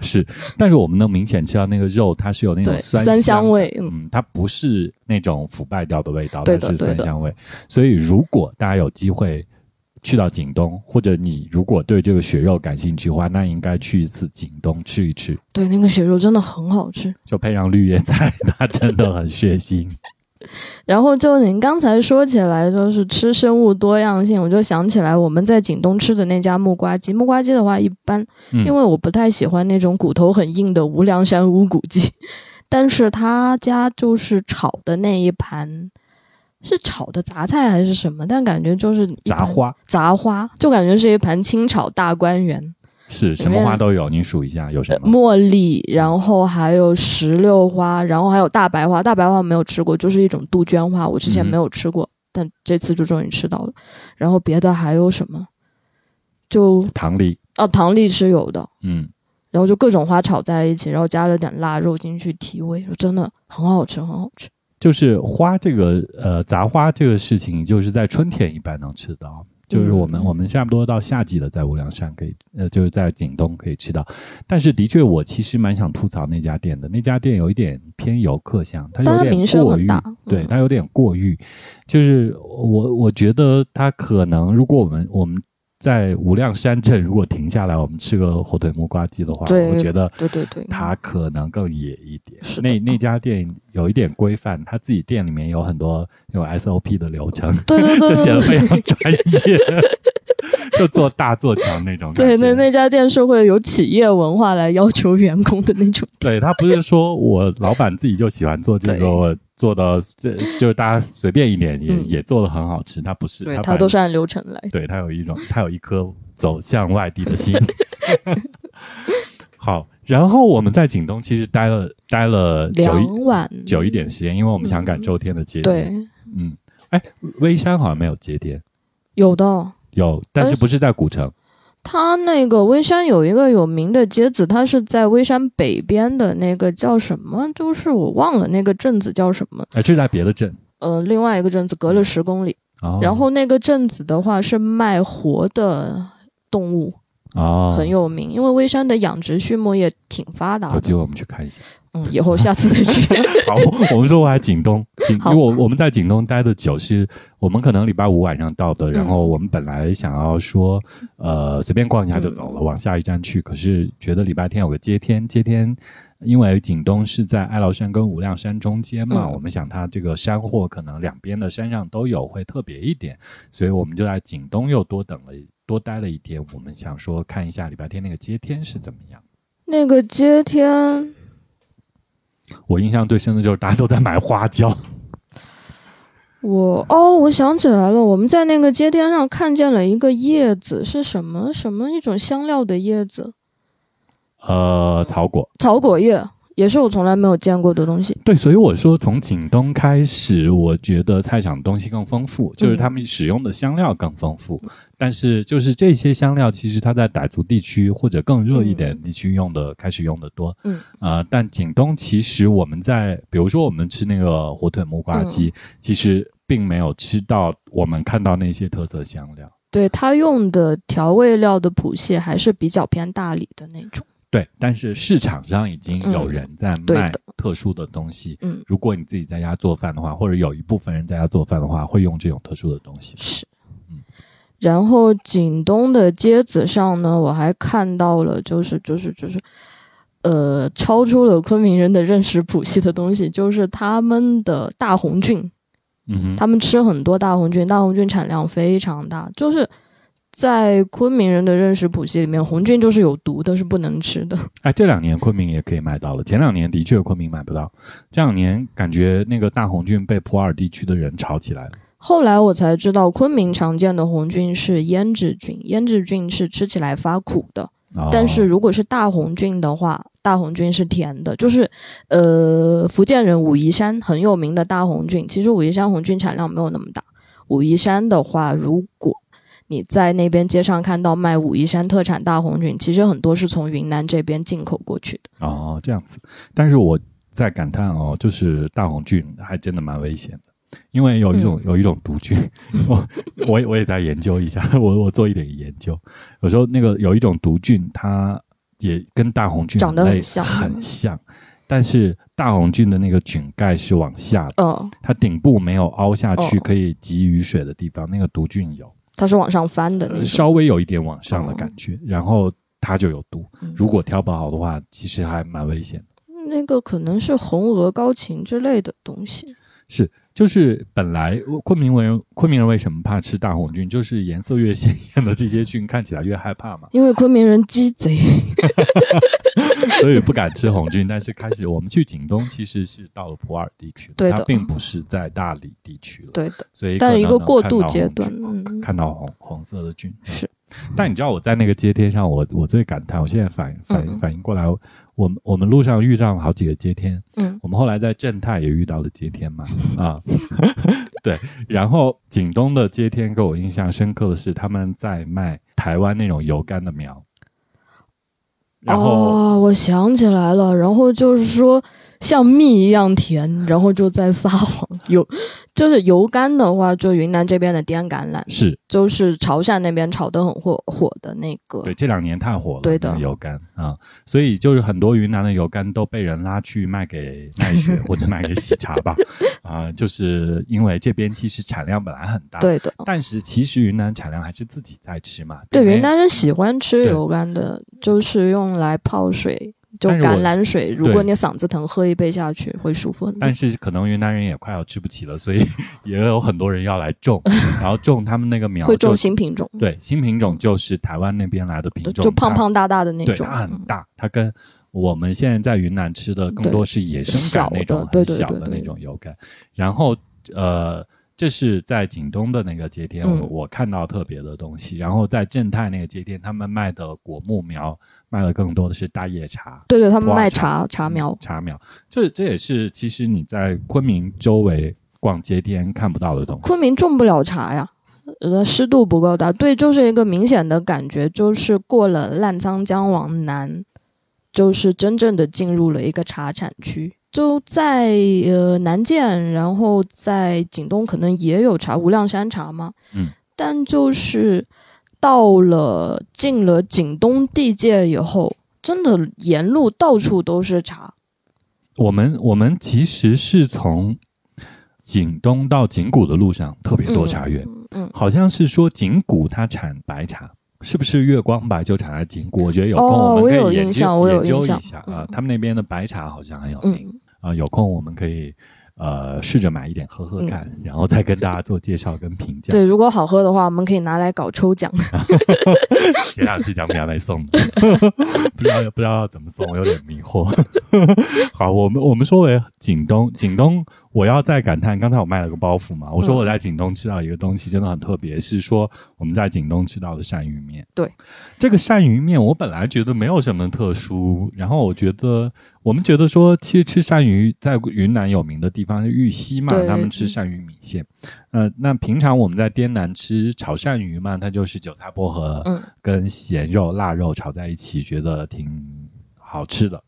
是，但是我们能明显吃到那个肉，它是有那种对酸酸香味嗯嗯，它不是那种腐败掉的味道，它是酸香味。所以，如果大家有机会去到景东，或者你如果对这个血肉感兴趣的话，那应该去一次景东吃一吃，对，那个血肉真的很好吃。就配上绿叶菜，它真的很血腥。然后就您刚才说起来，就是吃生物多样性，我就想起来我们在景东吃的那家木瓜鸡。木瓜鸡的话，一般嗯，因为我不太喜欢那种骨头很硬的无量山无骨鸡，但是他家就是炒的那一盘是炒的杂菜还是什么，但感觉就是杂花杂花，就感觉是一盘清炒大观园，是什么花都有，您数一下有什么？茉莉，然后还有石榴花，然后还有大白花。大白花没有吃过，就是一种杜鹃花，我之前嗯没有吃过，但这次就终于吃到了。然后别的还有什么？就糖梨，哦，糖粒是有的，嗯，然后就各种花炒在一起，然后加了点腊肉进去提味，真的很好吃，很好吃。就是花这个呃杂花这个事情，就是在春天一般能吃到。就是我们、嗯我们差不多到夏季了，在无量山可以呃，就是在景东可以吃到。但是的确，我其实蛮想吐槽那家店的。那家店有一点偏游客向，它有点过誉很大，对，嗯它有点过誉。就是我我觉得它可能，如果我们我们在无量山镇如果停下来，我们吃个火腿木瓜鸡的话，我觉得对对对，它可能更野一点。是那那家店有一点规范，他自己店里面有很多有 SOP 的流程，对对对就显得非常专业，就做大做强那种对，那那家店是会有企业文化来要求员工的那种。对他不是说我老板自己就喜欢做这个，我做的这就是大家随便一点也、嗯也做的很好吃，他不是，对，他都是按流程来。对他有一种，他有一颗走向外地的心。好，然后我们在景东其实待了待了久两一晚，久一点时间，因为我们想赶嗯周天的节点。对，嗯，哎，微山好像没有节点，有的。有，但是不是在古城？它那个微山有一个有名的街子，它是在微山北边的那个叫什么？就是我忘了那个镇子叫什么。哎，这是在别的镇。呃，另外一个镇子隔了十公里，哦、然后那个镇子的话是卖活的动物，哦，很有名。因为微山的养殖畜牧业挺发达的。有机会我们去看一下。嗯，以后下次再去。好，我们说回来景东，景，因为我我们在景东待的久，是我们可能礼拜五晚上到的，然后嗯我们本来想要说，呃，随便逛一下就走了，嗯往下一站去，可是觉得礼拜天有个接天，接天。因为景东是在哀牢山跟无量山中间嘛，嗯我们想它这个山货可能两边的山上都有，会特别一点，所以我们就在景东又多等了多待了一天。我们想说看一下礼拜天那个接天是怎么样。那个接天，我印象最深的就是大家都在买花椒，我哦，我想起来了，我们在那个街边上看见了一个叶子，是什么什么一种香料的叶子，呃，草果。草果叶，也是我从来没有见过的东西。对，所以我说从景东开始，我觉得菜场东西更丰富，就是他们使用的香料更丰富。但是就是这些香料，其实它在傣族地区或者更热一点地区用的、开始用的多。嗯，呃，但景东其实我们在，比如说我们吃那个火腿木瓜鸡，其实并没有吃到我们看到那些特色香料。对它用的调味料的谱系还是比较偏大理的那种。对，但是市场上已经有人在卖特殊的东西。嗯，如果你自己在家做饭的话，或者有一部分人在家做饭的话，会用这种特殊的东西。是。嗯然后景东的街子上呢，我还看到了，就是就是就是，呃，超出了昆明人的认识谱系的东西，就是他们的大红菌，嗯哼，他们吃很多大红菌，大红菌产量非常大，就是在昆明人的认识谱系里面，红菌就是有毒的，是不能吃的。哎，这两年昆明也可以买到了，前两年的确昆明买不到，这两年感觉那个大红菌被普洱地区的人炒起来了。后来我才知道，昆明常见的红菌是胭脂菌，胭脂菌是吃起来发苦的。哦但是如果是大红菌的话，大红菌是甜的，就是呃，福建人武夷山很有名的大红菌，其实武夷山红菌产量没有那么大。武夷山的话，如果你在那边街上看到卖武夷山特产大红菌，其实很多是从云南这边进口过去的。哦，这样子。但是我在感叹哦，就是大红菌还真的蛮危险的，因为有一种、有一种毒菌，我我也我也在研究一下，我我做一点研究。有时候那个有一种毒菌，它也跟大红菌长得很像很像，但是大红菌的那个菌盖是往下的，嗯，它顶部没有凹下去，哦可以集雨水的地方，那个毒菌有。它是往上翻的稍微有一点往上的感觉，然后它就有毒。嗯如果挑不好的话，其实还蛮危险的。那个可能是红鹅高芹之类的东西。是，就是本来昆明人昆明人为什么怕吃大红菌？就是颜色越鲜艳的这些菌看起来越害怕嘛，因为昆明人鸡贼，所以不敢吃红菌。但是开始我们去景东，其实是到了普洱地区，对的它并不是在大理地区了。对的，所以但是一个过渡阶段嗯看到红红色的菌是。但你知道我在那个阶梯上，我我最感叹，我现在反反嗯反应过来，我们我们路上遇到了好几个街天，嗯，我们后来在正泰也遇到了街天嘛，啊，对，然后景东的街天给我印象深刻的是他们在卖台湾那种油干的苗，然后、哦，我想起来了，然后就是说像蜜一样甜，然后就在撒谎。有，就是油柑的话，就云南这边的滇橄榄，是就是潮汕那边炒得很火火的那个。对这两年太火了，对的油柑啊，所以就是很多云南的油柑都被人拉去卖给 奈雪或者卖给喜茶吧，啊，就是因为这边其实产量本来很大，对的，但是其实云南产量还是自己在吃嘛。对云南人喜欢吃油柑的，就是用来泡水，就橄榄水。如果你嗓子疼，喝一杯下去会舒服很多但。是可能云南人也快要吃不起了，所以 也有很多人要来种，然后种他们那个苗会种新品种，对新品种就是台湾那边来的品种，就胖胖大大的那对，种。它很嗯大，它跟我们现在在云南吃的更多是野生的感那种很小的那种油柑。然后呃，这是在景东的那个街天，嗯我我看到特别的东西。然后在正泰那个街天，他们卖的果木苗卖的更多的是大叶茶。对对，他们卖茶茶茶苗。茶苗，这这也是其实你在昆明周围逛街店看不到的东西。昆明种不了茶呀，呃，湿度不够大。对，就是一个明显的感觉，就是过了澜沧江往南，就是真正的进入了一个茶产区。就在呃南涧，然后在景东可能也有茶，无量山茶嘛。嗯。但就是到了进了景东地界以后，真的沿路到处都是茶。我们我们其实是从景东到景谷的路上特别多茶园，嗯，嗯。好像是说景谷它产白茶，是不是月光白就产在景谷？我觉得有空哦我们可以研究、印象我有研究印象。一下啊、嗯他们那边的白茶好像很有名啊、嗯有空我们可以呃试着买一点喝喝看，然后再跟大家做介绍跟评价。对，如果好喝的话，我们可以拿来搞抽奖。前两期奖品还没送呢，不知道不知道要怎么送，我有点迷惑。好，我们我们说回景东，景东我要再感叹，刚才我卖了个包袱嘛，我说我在景东吃到一个东西真的很特别，是说我们在景东吃到的鳝鱼面。对，这个鳝鱼面我本来觉得没有什么特殊，然后我觉得我们觉得说，其实吃鳝鱼在云南有名的地方是玉溪嘛，他们吃鳝鱼米线。呃，那平常我们在滇南吃炒鳝鱼嘛，它就是韭菜薄荷，嗯，跟咸肉、腊肉炒在一起，觉得挺好吃的。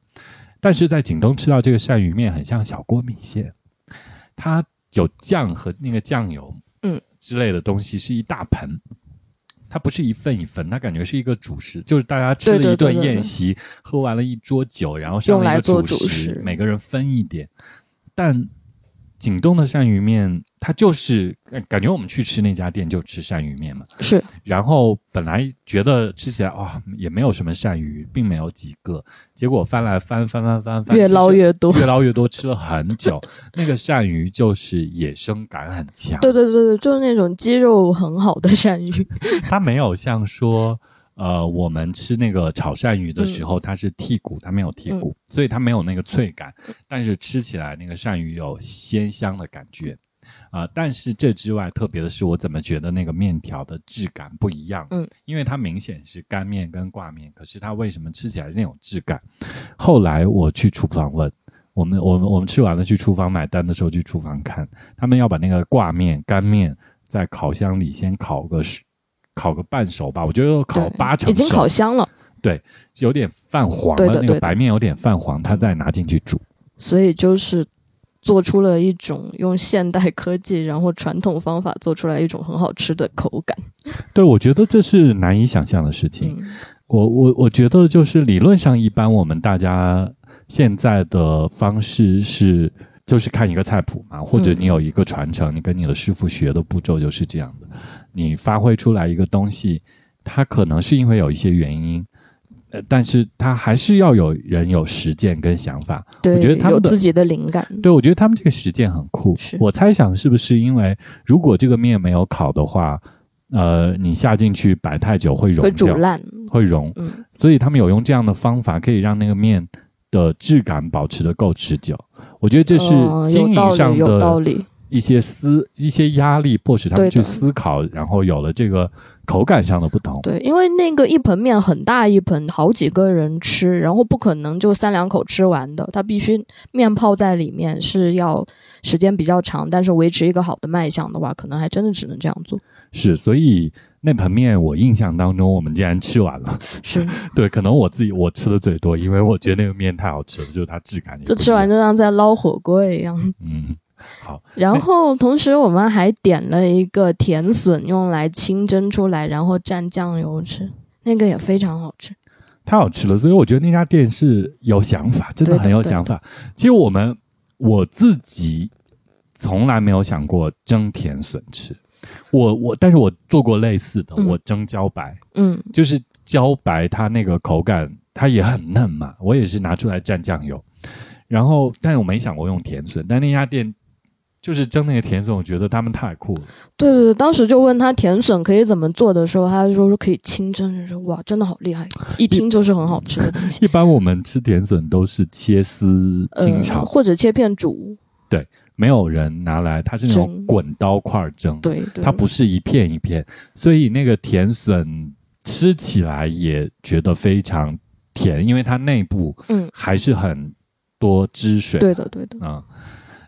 但是在景东吃到这个鳝鱼面，很像小锅米线，它有酱和那个酱油，嗯之类的东西，是一大盆。它不是一份一份，它感觉是一个主食，就是大家吃了一顿对对对宴席，喝完了一桌酒，然后上了一个主主食每个人分一点。但景东的鳝鱼面，它就是感觉我们去吃那家店就吃鳝鱼面嘛。是，然后本来觉得吃起来哇也没有什么鳝鱼，并没有几个，结果翻来翻翻翻翻翻，越捞越多，越捞越多，吃了很久。那个鳝鱼就是野生感很强，对对对对，就是那种肌肉很好的鳝鱼，它没有像说。呃，我们吃那个炒鳝鱼的时候，它是剔骨，它没有剔骨，所以它没有那个脆感，但是吃起来那个鳝鱼有鲜香的感觉，啊！但是这之外，特别的是，我怎么觉得那个面条的质感不一样？嗯，因为它明显是干面跟挂面，可是它为什么吃起来那种质感？后来我去厨房问，我们我们我们吃完了去厨房买单的时候去厨房看，他们要把那个挂面干面在烤箱里先烤个十。烤个半熟吧，我觉得烤八成已经烤香了。对，有点泛黄了，那个白面有点泛黄，它再拿进去煮。所以就是做出了一种用现代科技，然后传统方法做出来一种很好吃的口感。对，我觉得这是难以想象的事情。我我我觉得就是理论上，一般我们大家现在的方式是。就是看一个菜谱嘛，或者你有一个传承，你跟你的师傅学的步骤就是这样的。你发挥出来一个东西，它可能是因为有一些原因，呃，但是它还是要有人有实践跟想法。对，我觉得他们有自己的灵感。对，我觉得他们这个实践很酷。我猜想是不是因为如果这个面没有烤的话，呃，你下进去摆太久会融，会煮烂，会融。嗯，所以他们有用这样的方法，可以让那个面的质感保持的够持久。我觉得这是经营上的一些思一些压力，迫使他们去思考，然后有了这个口感上的不同。对，因为那个一盆面很大一盆，好几个人吃，然后不可能就三两口吃完的，它必须面泡在里面是要时间比较长，但是维持一个好的卖相的话，可能还真的只能这样做。是，所以。那盆面，我印象当中，我们竟然吃完了。是 对，可能我自己我吃的最多，因为我觉得那个面太好吃了，就是它质感。就吃完就像在捞火锅一样。嗯，好。然后同时我们还点了一个甜笋，用来清蒸出来，然后蘸酱油吃，那个也非常好吃。太好吃了，所以我觉得那家店是有想法，真的很有想法。其实我们我自己从来没有想过蒸甜笋吃。我我，但是我做过类似的，我蒸茭白，嗯，就是茭白，它那个口感它也很嫩嘛，我也是拿出来蘸酱油，然后，但是我没想过用甜笋，但那家店就是蒸那个甜笋，我觉得他们太酷了。对对对，当时就问他甜笋可以怎么做的时候，他就说说可以清蒸，说哇，真的好厉害，一听就是很好吃的东西。一般我们吃甜笋都是切丝清炒，或者切片煮。对。没有人拿来，它是那种滚刀块蒸，对，它不是一片一片，所以那个甜笋吃起来也觉得非常甜，因为它内部嗯还是很多汁水，对的对的啊，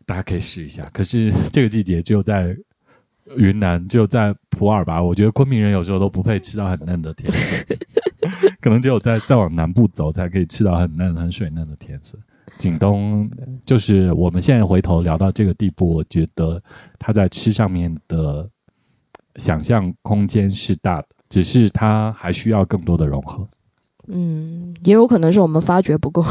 大家可以试一下。可是这个季节只有在云南，只有在普洱吧，我觉得昆明人有时候都不配吃到很嫩的甜笋，可能只有在再往南部走才可以吃到很嫩很水嫩的甜笋。景东就是我们现在回头聊到这个地步，我觉得他在吃上面的想象空间是大的，只是他还需要更多的融合。嗯，也有可能是我们发掘不够。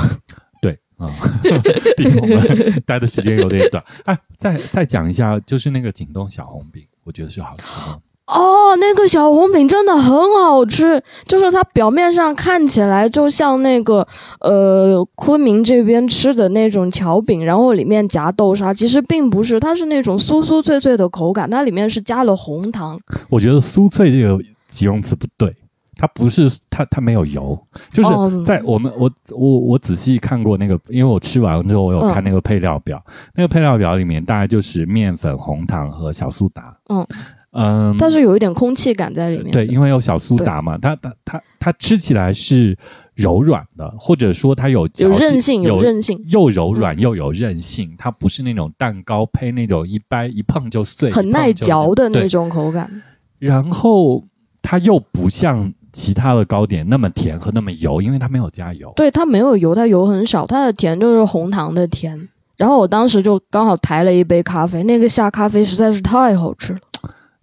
毕竟我们待的时间有点短。哎，再再讲一下，就是那个景东小红饼，我觉得是好吃的。哦，那个小红饼真的很好吃，就是它表面上看起来就像那个呃昆明这边吃的那种桥饼，然后里面夹豆沙，其实并不是，它是那种酥酥脆脆的口感，它里面是加了红糖。我觉得酥脆这个形容词不对，它不是它它没有油，就是在我们我我我仔细看过那个，因为我吃完了之后我有看那个配料表，那个配料表里面大概就是面粉、红糖和小苏打。嗯。嗯，但是有一点空气感在里面。对，因为有小苏打嘛，它它它它吃起来是柔软的，或者说它有有韧性，有韧性，又柔软又有韧性。它不是那种蛋糕胚那种一掰一碰就碎，很耐嚼的那种口感。然后它又不像其他的糕点那么甜和那么油，因为它没有加油。对，它没有油，它油很少，它的甜就是红糖的甜。然后我当时就刚好抬了一杯咖啡，那个下咖啡实在是太好吃了。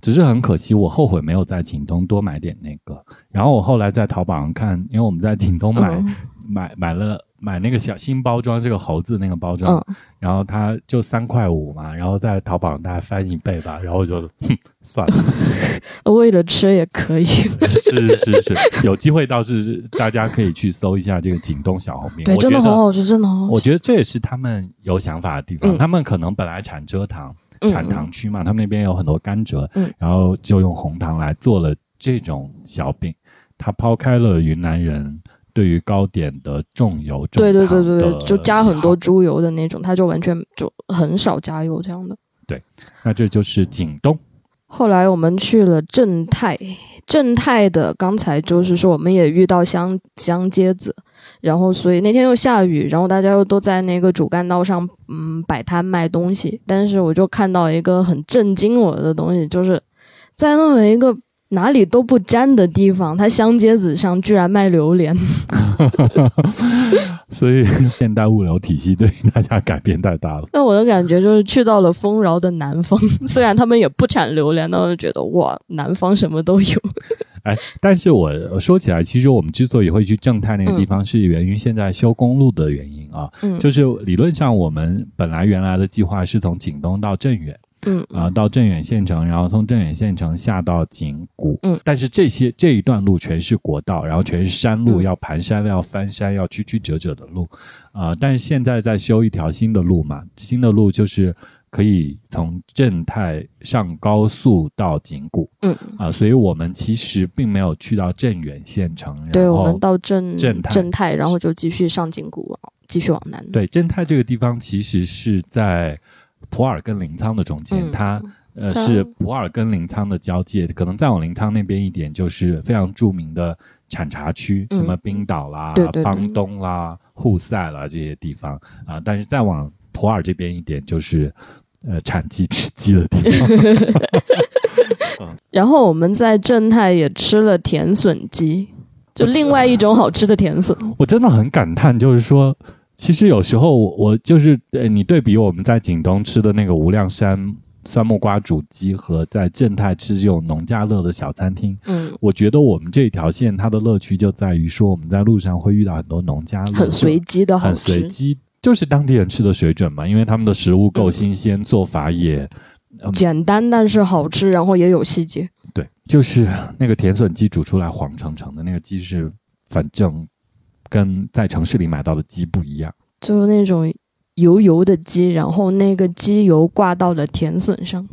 只是很可惜，我后悔没有在景东多买点那个。然后我后来在淘宝上看，因为我们在景东买买买了买那个小新包装，这个猴子那个包装，嗯，然后它就三块五嘛，然后在淘宝上大概翻一倍吧，然后我就哼 算了，为了吃也可以。是是是，有机会倒是大家可以去搜一下这个景东小红面，真的很好吃，真的很好吃。我觉得这也是他们有想法的地方，嗯他们可能本来产蔗糖。嗯产糖区嘛，他们那边有很多甘蔗，嗯然后就用红糖来做了这种小饼。它抛开了云南人对于糕点的重油重对对对对对，就加很多，猪油的那种，它就完全就很少加油这样的。对那这就是景东。后来我们去了正泰，正泰的刚才就是说我们也遇到香香街子，然后所以那天又下雨，然后大家又都在那个主干道上嗯摆摊卖东西，但是我就看到一个很震惊我的东西，就是在那么一个哪里都不沾的地方，它香街子上居然卖榴莲，所以现代物流体系对于大家改变太大了。那我的感觉就是去到了丰饶的南方，虽然他们也不产榴莲，但我就觉得哇，南方什么都有。哎，但是我说起来，其实我们之所以会去正泰那个地方，是源于现在修公路的原因啊。嗯，就是理论上，我们本来原来的计划是从景东到镇远。嗯啊、到镇远县城，然后从镇远县城下到景谷。嗯，但是这些这一段路全是国道，然后全是山路，嗯要盘山，要翻山，要曲曲折折的路。啊、但是现在在修一条新的路嘛，新的路就是可以从镇泰上高速到景谷。嗯，啊、所以我们其实并没有去到镇远县城，对，然后我们到镇镇泰正泰，然后就继续上景谷，继续往南。对镇泰这个地方其实是在普洱跟临沧的中间，嗯它呃是普洱跟临沧的交界，可能再往临沧那边一点，就是非常著名的产茶区，嗯什么冰岛啦、对对对邦东啦、沪塞啦这些地方啊、但是再往普洱这边一点，就是呃产鸡吃鸡的地方。然后我们在正泰也吃了甜笋鸡，就另外一种好吃的甜笋。我真的很感叹，就是说，其实有时候我我就是呃，你对比我们在景东吃的那个无量山酸木瓜煮鸡和在正泰吃这种农家乐的小餐厅，嗯，我觉得我们这条线它的乐趣就在于说，我们在路上会遇到很多农家乐，很随机的好很随。机，就是当地人吃的水准嘛，因为他们的食物够嗯新鲜，做法也简单但是好吃，然后也有细节。对，就是那个甜笋鸡煮出来黄澄澄的那个鸡是，反正跟在城市里买到的鸡不一样。就是那种油油的鸡，然后那个鸡油挂到了甜笋上。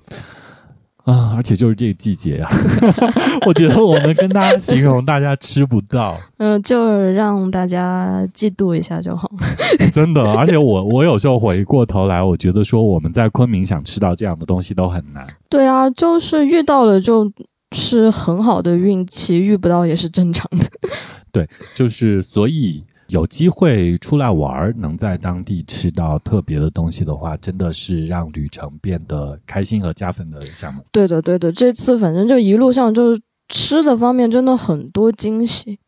啊，而且就是这个季节啊，我觉得我们跟大家形容，大家吃不到，嗯、就是让大家嫉妒一下就好。真的。而且我我有时候回过头来，我觉得说我们在昆明想吃到这样的东西都很难。对啊，就是遇到了就是很好的运气，遇不到也是正常的。对就是所以有机会出来玩儿，能在当地吃到特别的东西的话，真的是让旅程变得开心和加分的项目。对的，对的，这次反正就一路上就是吃的方面真的很多惊喜。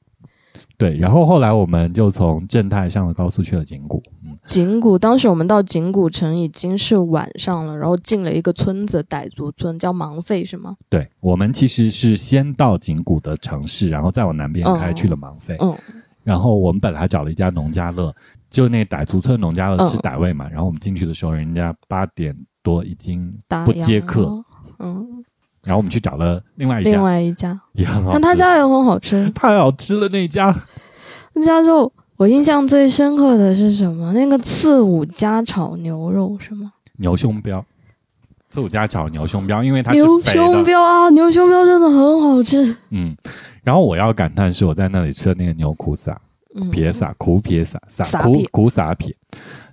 对，然后后来我们就从正泰上了高速去了景谷，嗯，景谷，当时我们到景谷城已经是晚上了，然后进了一个村子，傣族村，叫芒费是吗？对，我们其实是先到景谷的城市，然后再往南边开嗯去了芒费。嗯，然后我们本来找了一家农家乐，就那傣族村农家乐是傣味嘛。然后我们进去的时候，人家八点多已经不接客，嗯，然后我们去找了另外一家另，外一家，也很好吃。但他家也很好吃。太好吃了那家，那家肉我印象最深刻的是什么？那个刺五家炒牛肉是吗？牛胸膘，刺五家炒牛胸膘，因为它是牛胸的，膘啊，牛胸膘真的很好吃。嗯。然后我要感叹是我在那里吃的那个牛苦撒嗯，撇撒苦撇撒撒苦苦撒撇，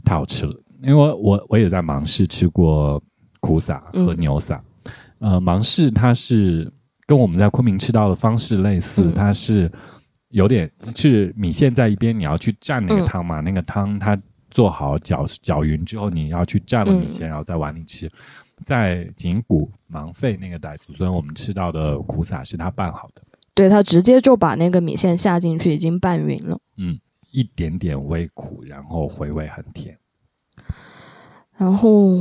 太好吃了。因为我我也在芒市吃过苦撒和嗯牛撒，呃，芒市它是跟我们在昆明吃到的方式类似，嗯它是有点是米线在一边，你要去蘸那个嗯汤嘛，那个汤它做好搅搅匀之后，你要去蘸了米线，然后在碗里吃。在景谷芒费那个傣族村，我们吃到的苦撒是他拌好的，对他直接就把那个米线下进去，已经拌匀了。嗯，一点点微苦，然后回味很甜。然后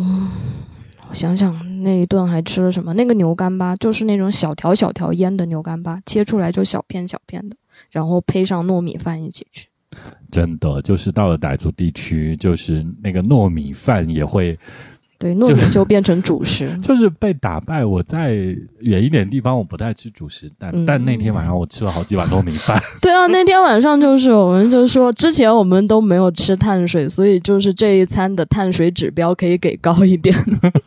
我想想，那一顿还吃了什么？那个牛干巴就是那种小条小条腌的牛干巴，切出来就小片小片的，然后配上糯米饭一起吃。真的就是到了傣族地区，就是那个糯米饭也会。对，糯米就变成主食，就是被打败。我在远一点地方，我不太吃主食，但但那天晚上我吃了好几碗糯米饭。对啊，那天晚上就是我们就说，之前我们都没有吃碳水，所以就是这一餐的碳水指标可以给高一点。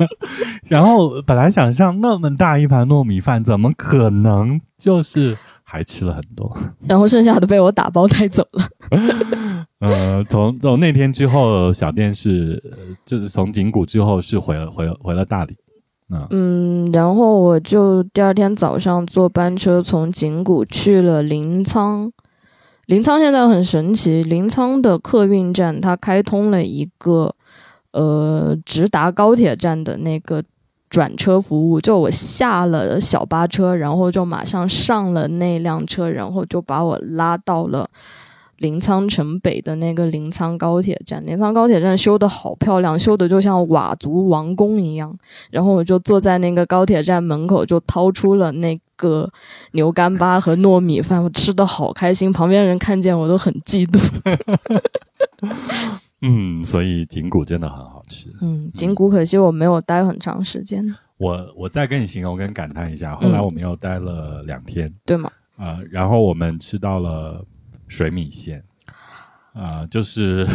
然后本来想象那么大一盘糯米饭，怎么可能就是？还吃了很多，然后剩下的被我打包带走了。呃，从从那天之后，小店是就是从景谷之后是回了回了回了大理。嗯，然后我就第二天早上坐班车从景谷去了临沧。临沧现在很神奇，临沧的客运站它开通了一个呃直达高铁站的那个。转车服务，就我下了小巴车，然后就马上上了那辆车，然后就把我拉到了临沧城北的那个临沧高铁站。临沧高铁站修的好漂亮，修的就像佤族王宫一样。然后我就坐在那个高铁站门口，就掏出了那个牛干巴和糯米饭，我吃的好开心，旁边人看见我都很嫉妒。嗯，所以景谷真的很好吃。嗯，景谷可惜我没有待很长时间。我我再跟你形容跟感叹一下，后来我们又待了两天，对吗？啊，然后我们吃到了水米线，啊，就是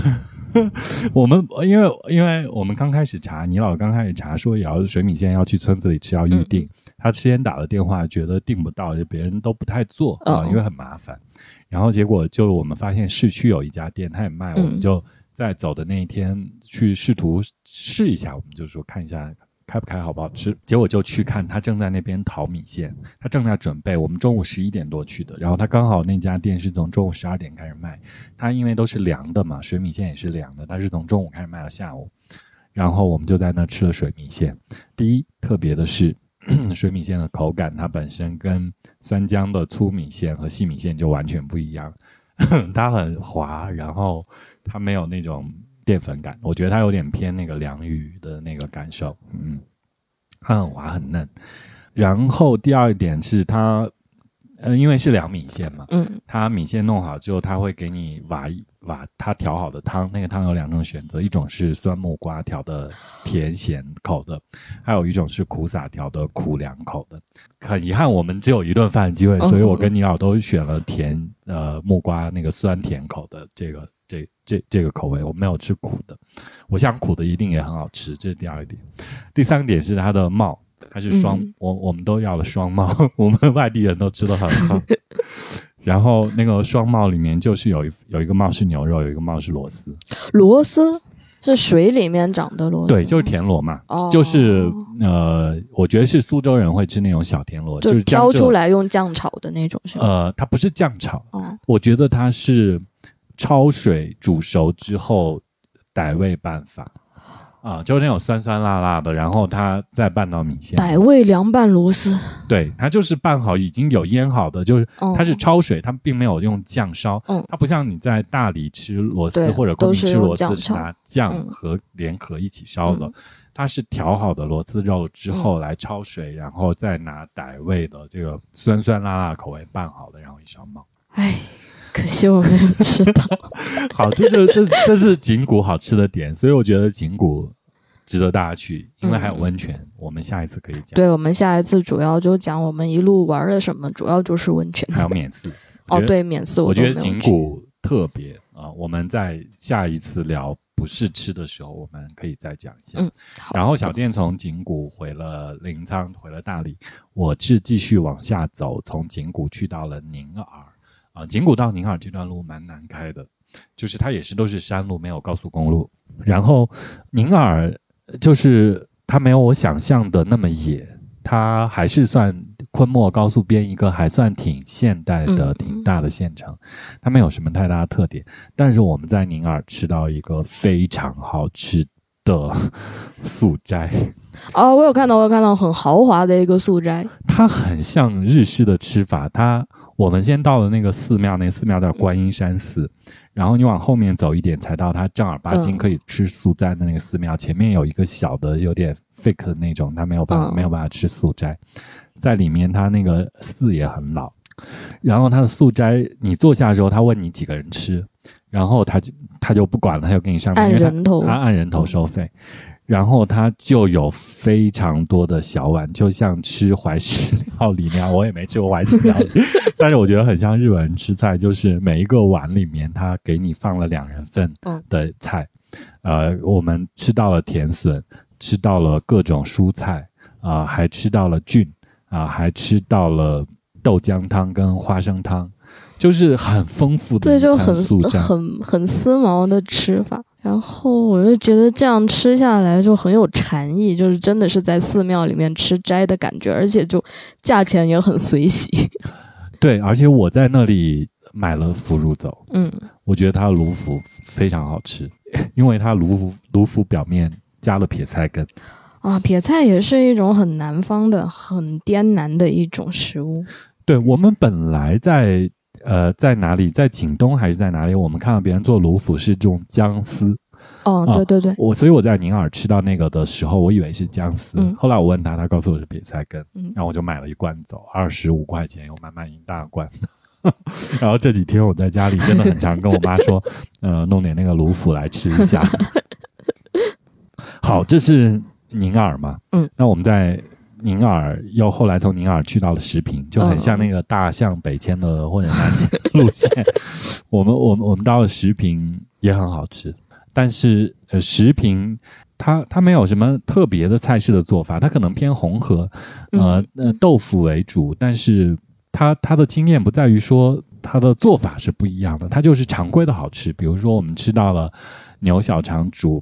我们因为因为我们刚开始查，倪老刚开始查说也要水米线要去村子里吃要预定，他之前打了电话觉得订不到，就别人都不太做啊，因为很麻烦。然后结果就我们发现市区有一家店，他也卖，我们就。在走的那一天去试图试一下，我们就说看一下开不开，好不好吃。结果就去看，他正在那边淘米线，他正在准备。我们中午十一点多去的，然后他刚好那家店是从中午十二点开始卖。他因为都是凉的嘛，水米线也是凉的，他是从中午开始卖到下午。然后我们就在那吃了水米线。第一，特别的是水米线的口感，它本身跟酸浆的粗米线和细米线就完全不一样。它很滑，然后它没有那种淀粉感，我觉得它有点偏那个凉鱼的那个感受。嗯，它很滑很嫩。然后第二点是它，呃，因为是凉米线嘛，嗯，它米线弄好之后，它会给你挖一。把它调好的汤，那个汤有两种选择，一种是酸木瓜调的甜咸口的，还有一种是苦撒调的苦凉口的。很遗憾，我们只有一顿饭的机会，所以我跟你老都选了甜呃木瓜那个酸甜口的这个这这这个口味，我没有吃苦的。我想苦的一定也很好吃，这是第二点。第三点是它的帽，它是双，我我们都要了双帽，我们外地人都吃的很好。然后那个双帽里面就是有一有一个帽是牛肉，有一个帽是螺丝。螺丝是水里面长的螺丝，对，就是田螺嘛。哦，就是呃，我觉得是苏州人会吃那种小田螺，就是挑出来用酱炒的那种。是呃，它不是酱炒，哦，我觉得它是焯水煮熟之后傣味拌法。啊，就是那种酸酸辣辣的，然后它再拌到米线。傣味凉拌螺丝，对，它就是拌好，已经有腌好的，就是它是焯水，它并没有用酱烧。嗯，它不像你在大理吃螺丝或者昆明吃螺丝是拿酱和连壳一起烧的，它是调好的螺丝肉之后来焯水，然后再拿傣味的这个酸酸辣辣口味拌好的，然后一烧冒。哎。可惜我没有吃到。好，这就这这是景谷好吃的点，所以我觉得景谷值得大家去，因为还有温泉。我们下一次可以讲。对，我们下一次主要就讲我们一路玩了什么，主要就是温泉。还有免四。哦，对，免四。我觉得景谷特别啊，我们在下一次聊不是吃的时候，我们可以再讲一下。嗯。然后小店从景谷回了临沧，回了大理，我是继续往下走，从景谷去到了宁洱。啊，景谷到宁洱这段路蛮难开的，就是它也是都是山路，没有高速公路。然后宁洱就是它没有我想象的那么野，它还是算昆莫高速边一个还算挺现代的、挺大的县城。它没有什么太大的特点，但是我们在宁洱吃到一个非常好吃的素斋。哦，我有看到，我有看到很豪华的一个素斋，它很像日式的吃法，它。我们先到了那个寺庙，那个寺庙叫观音山寺，然后你往后面走一点，才到它正儿八经可以吃素斋的那个寺庙。前面有一个小的有点 fake 的那种，它没有办法没有办法吃素斋，在里面它那个寺也很老，然后它的素斋，你坐下之后，他问你几个人吃，然后他就他就不管了，他就给你上面按因为他人头。他按人头收费，然后它就有非常多的小碗，就像吃怀石料理那样。我也没吃过怀石料理，但是我觉得很像日本人吃菜，就是每一个碗里面他给你放了两人份嗯的菜。呃，我们吃到了甜笋，吃到了各种蔬菜，啊、还吃到了菌，啊、还吃到了豆浆汤跟花生汤，就是很丰富的一餐这就很。很很丝毛的吃法。然后我就觉得这样吃下来就很有禅意，就是真的是在寺庙里面吃斋的感觉，而且就价钱也很随喜。对，而且我在那里买了腐乳走。嗯，我觉得它的卤腐非常好吃，因为它卤腐卤腐表面加了撇菜根。啊，撇菜也是一种很南方的、很滇南的一种食物。对我们本来在呃在哪里，在景东还是在哪里，我们看到别人做卤腐是这种姜丝，哦，啊对对对，我所以我在宁洱吃到那个的时候，我以为是姜丝，嗯后来我问他，他告诉我是撇菜根，嗯然后我就买了一罐走，二十五块钱，有满满一大罐。然后这几天我在家里真的很常跟我妈说，呃，弄点那个卤腐来吃一下。好，这是宁洱嘛？嗯，那我们在宁洱又后来从宁洱去到了石屏，就很像那个大象北迁的或者南迁的路线。我们 我们我们到了石屏也很好吃，但是呃石屏它它没有什么特别的菜式的做法，它可能偏红河，呃嗯呃豆腐为主，但是它它的经验不在于说它的做法是不一样的，它就是常规的好吃。比如说我们吃到了牛小肠煮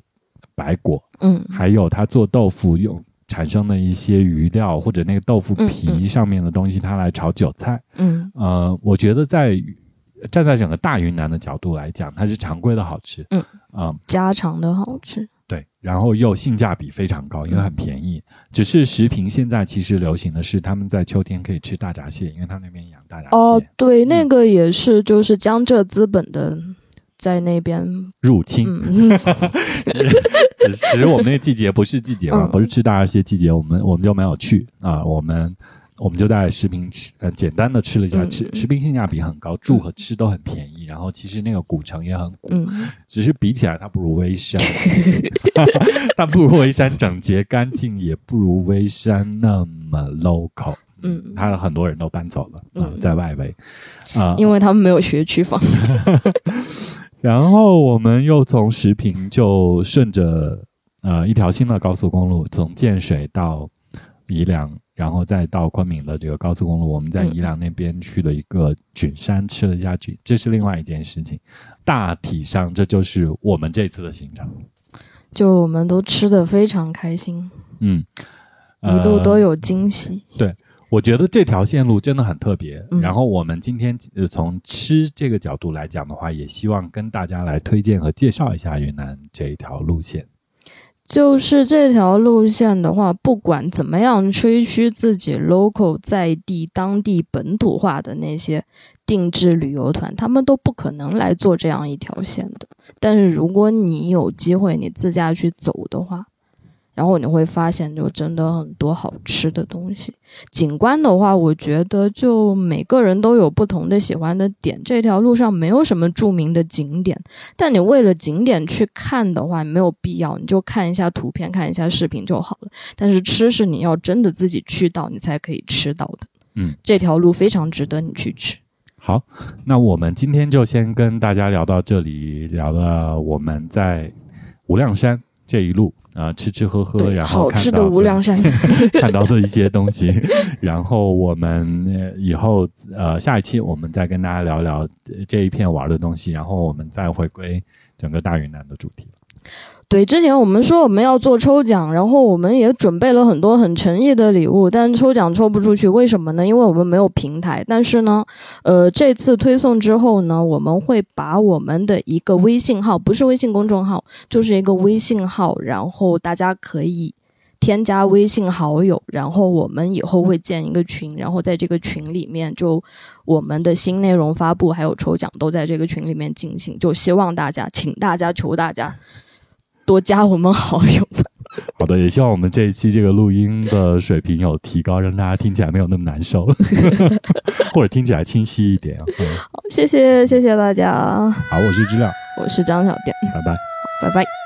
白果，嗯还有它做豆腐用产生的一些余料或者那个豆腐嗯皮嗯上面的东西，它来炒韭菜。嗯呃，我觉得在站在整个大云南的角度来讲，它是常规的好吃。嗯啊、家常的好吃。对，然后又性价比非常高，因为很便宜。只是石屏现在其实流行的是他们在秋天可以吃大闸蟹，因为他们那边养大闸蟹。哦，对，嗯那个也是，就是江浙资本的在那边，入侵，嗯，只只是我们那个季节不是季节嘛，嗯。不是吃大闸蟹季节，我们我们就没有去。啊，我们我们就在食品吃，呃，简单的吃了一下，嗯吃食品性价比很高，住和吃都很便宜，然后其实那个古城也很古，嗯，只是比起来它不如微山，它不如微山整洁干净，也不如微山那么 local。嗯。它很多人都搬走了啊、嗯。在外围。啊。因为他们没有学区房。然后我们又从石屏就顺着呃一条新的高速公路，从建水到宜良，然后再到昆明的这个高速公路，我们在嗯宜良那边去了一个菌山，吃了一下菌，这是另外一件事情。大体上这就是我们这次的行程。就我们都吃的非常开心，嗯，一路都呃有惊喜。我觉得这条线路真的很特别。嗯然后我们今天呃从吃这个角度来讲的话，也希望跟大家来推荐和介绍一下云南这一条路线。就是这条路线的话，不管怎么样吹嘘自己 local 在地、当地本土化的那些定制旅游团，他们都不可能来做这样一条线的。但是如果你有机会，你自驾去走的话，然后你会发现，就真的很多好吃的东西。景观的话，我觉得就每个人都有不同的喜欢的点。这条路上没有什么著名的景点，但你为了景点去看的话，没有必要，你就看一下图片，看一下视频就好了。但是吃是你要真的自己去到，你才可以吃到的。嗯，这条路非常值得你去吃。好，那我们今天就先跟大家聊到这里，聊了我们在无量山这一路啊、呃吃吃喝喝，然后好吃的看到无量山。看到的一些东西，然后我们呃以后呃下一期我们再跟大家聊聊呃这一片玩的东西，然后我们再回归整个大云南的主题。对，之前我们说我们要做抽奖，然后我们也准备了很多很诚意的礼物，但抽奖抽不出去，为什么呢？因为我们没有平台。但是呢，呃，这次推送之后呢，我们会把我们的一个微信号，不是微信公众号，就是一个微信号，然后大家可以。添加微信好友，然后我们以后会建一个群，然后在这个群里面就我们的新内容发布还有抽奖都在这个群里面进行，就希望大家，请大家求大家多加我们好友。好的。也希望我们这一期这个录音的水平有提高，让大家听起来没有那么难受，或者听起来清晰一点。好，谢谢谢谢大家。好，我是知了，我是张小店，拜拜，拜拜。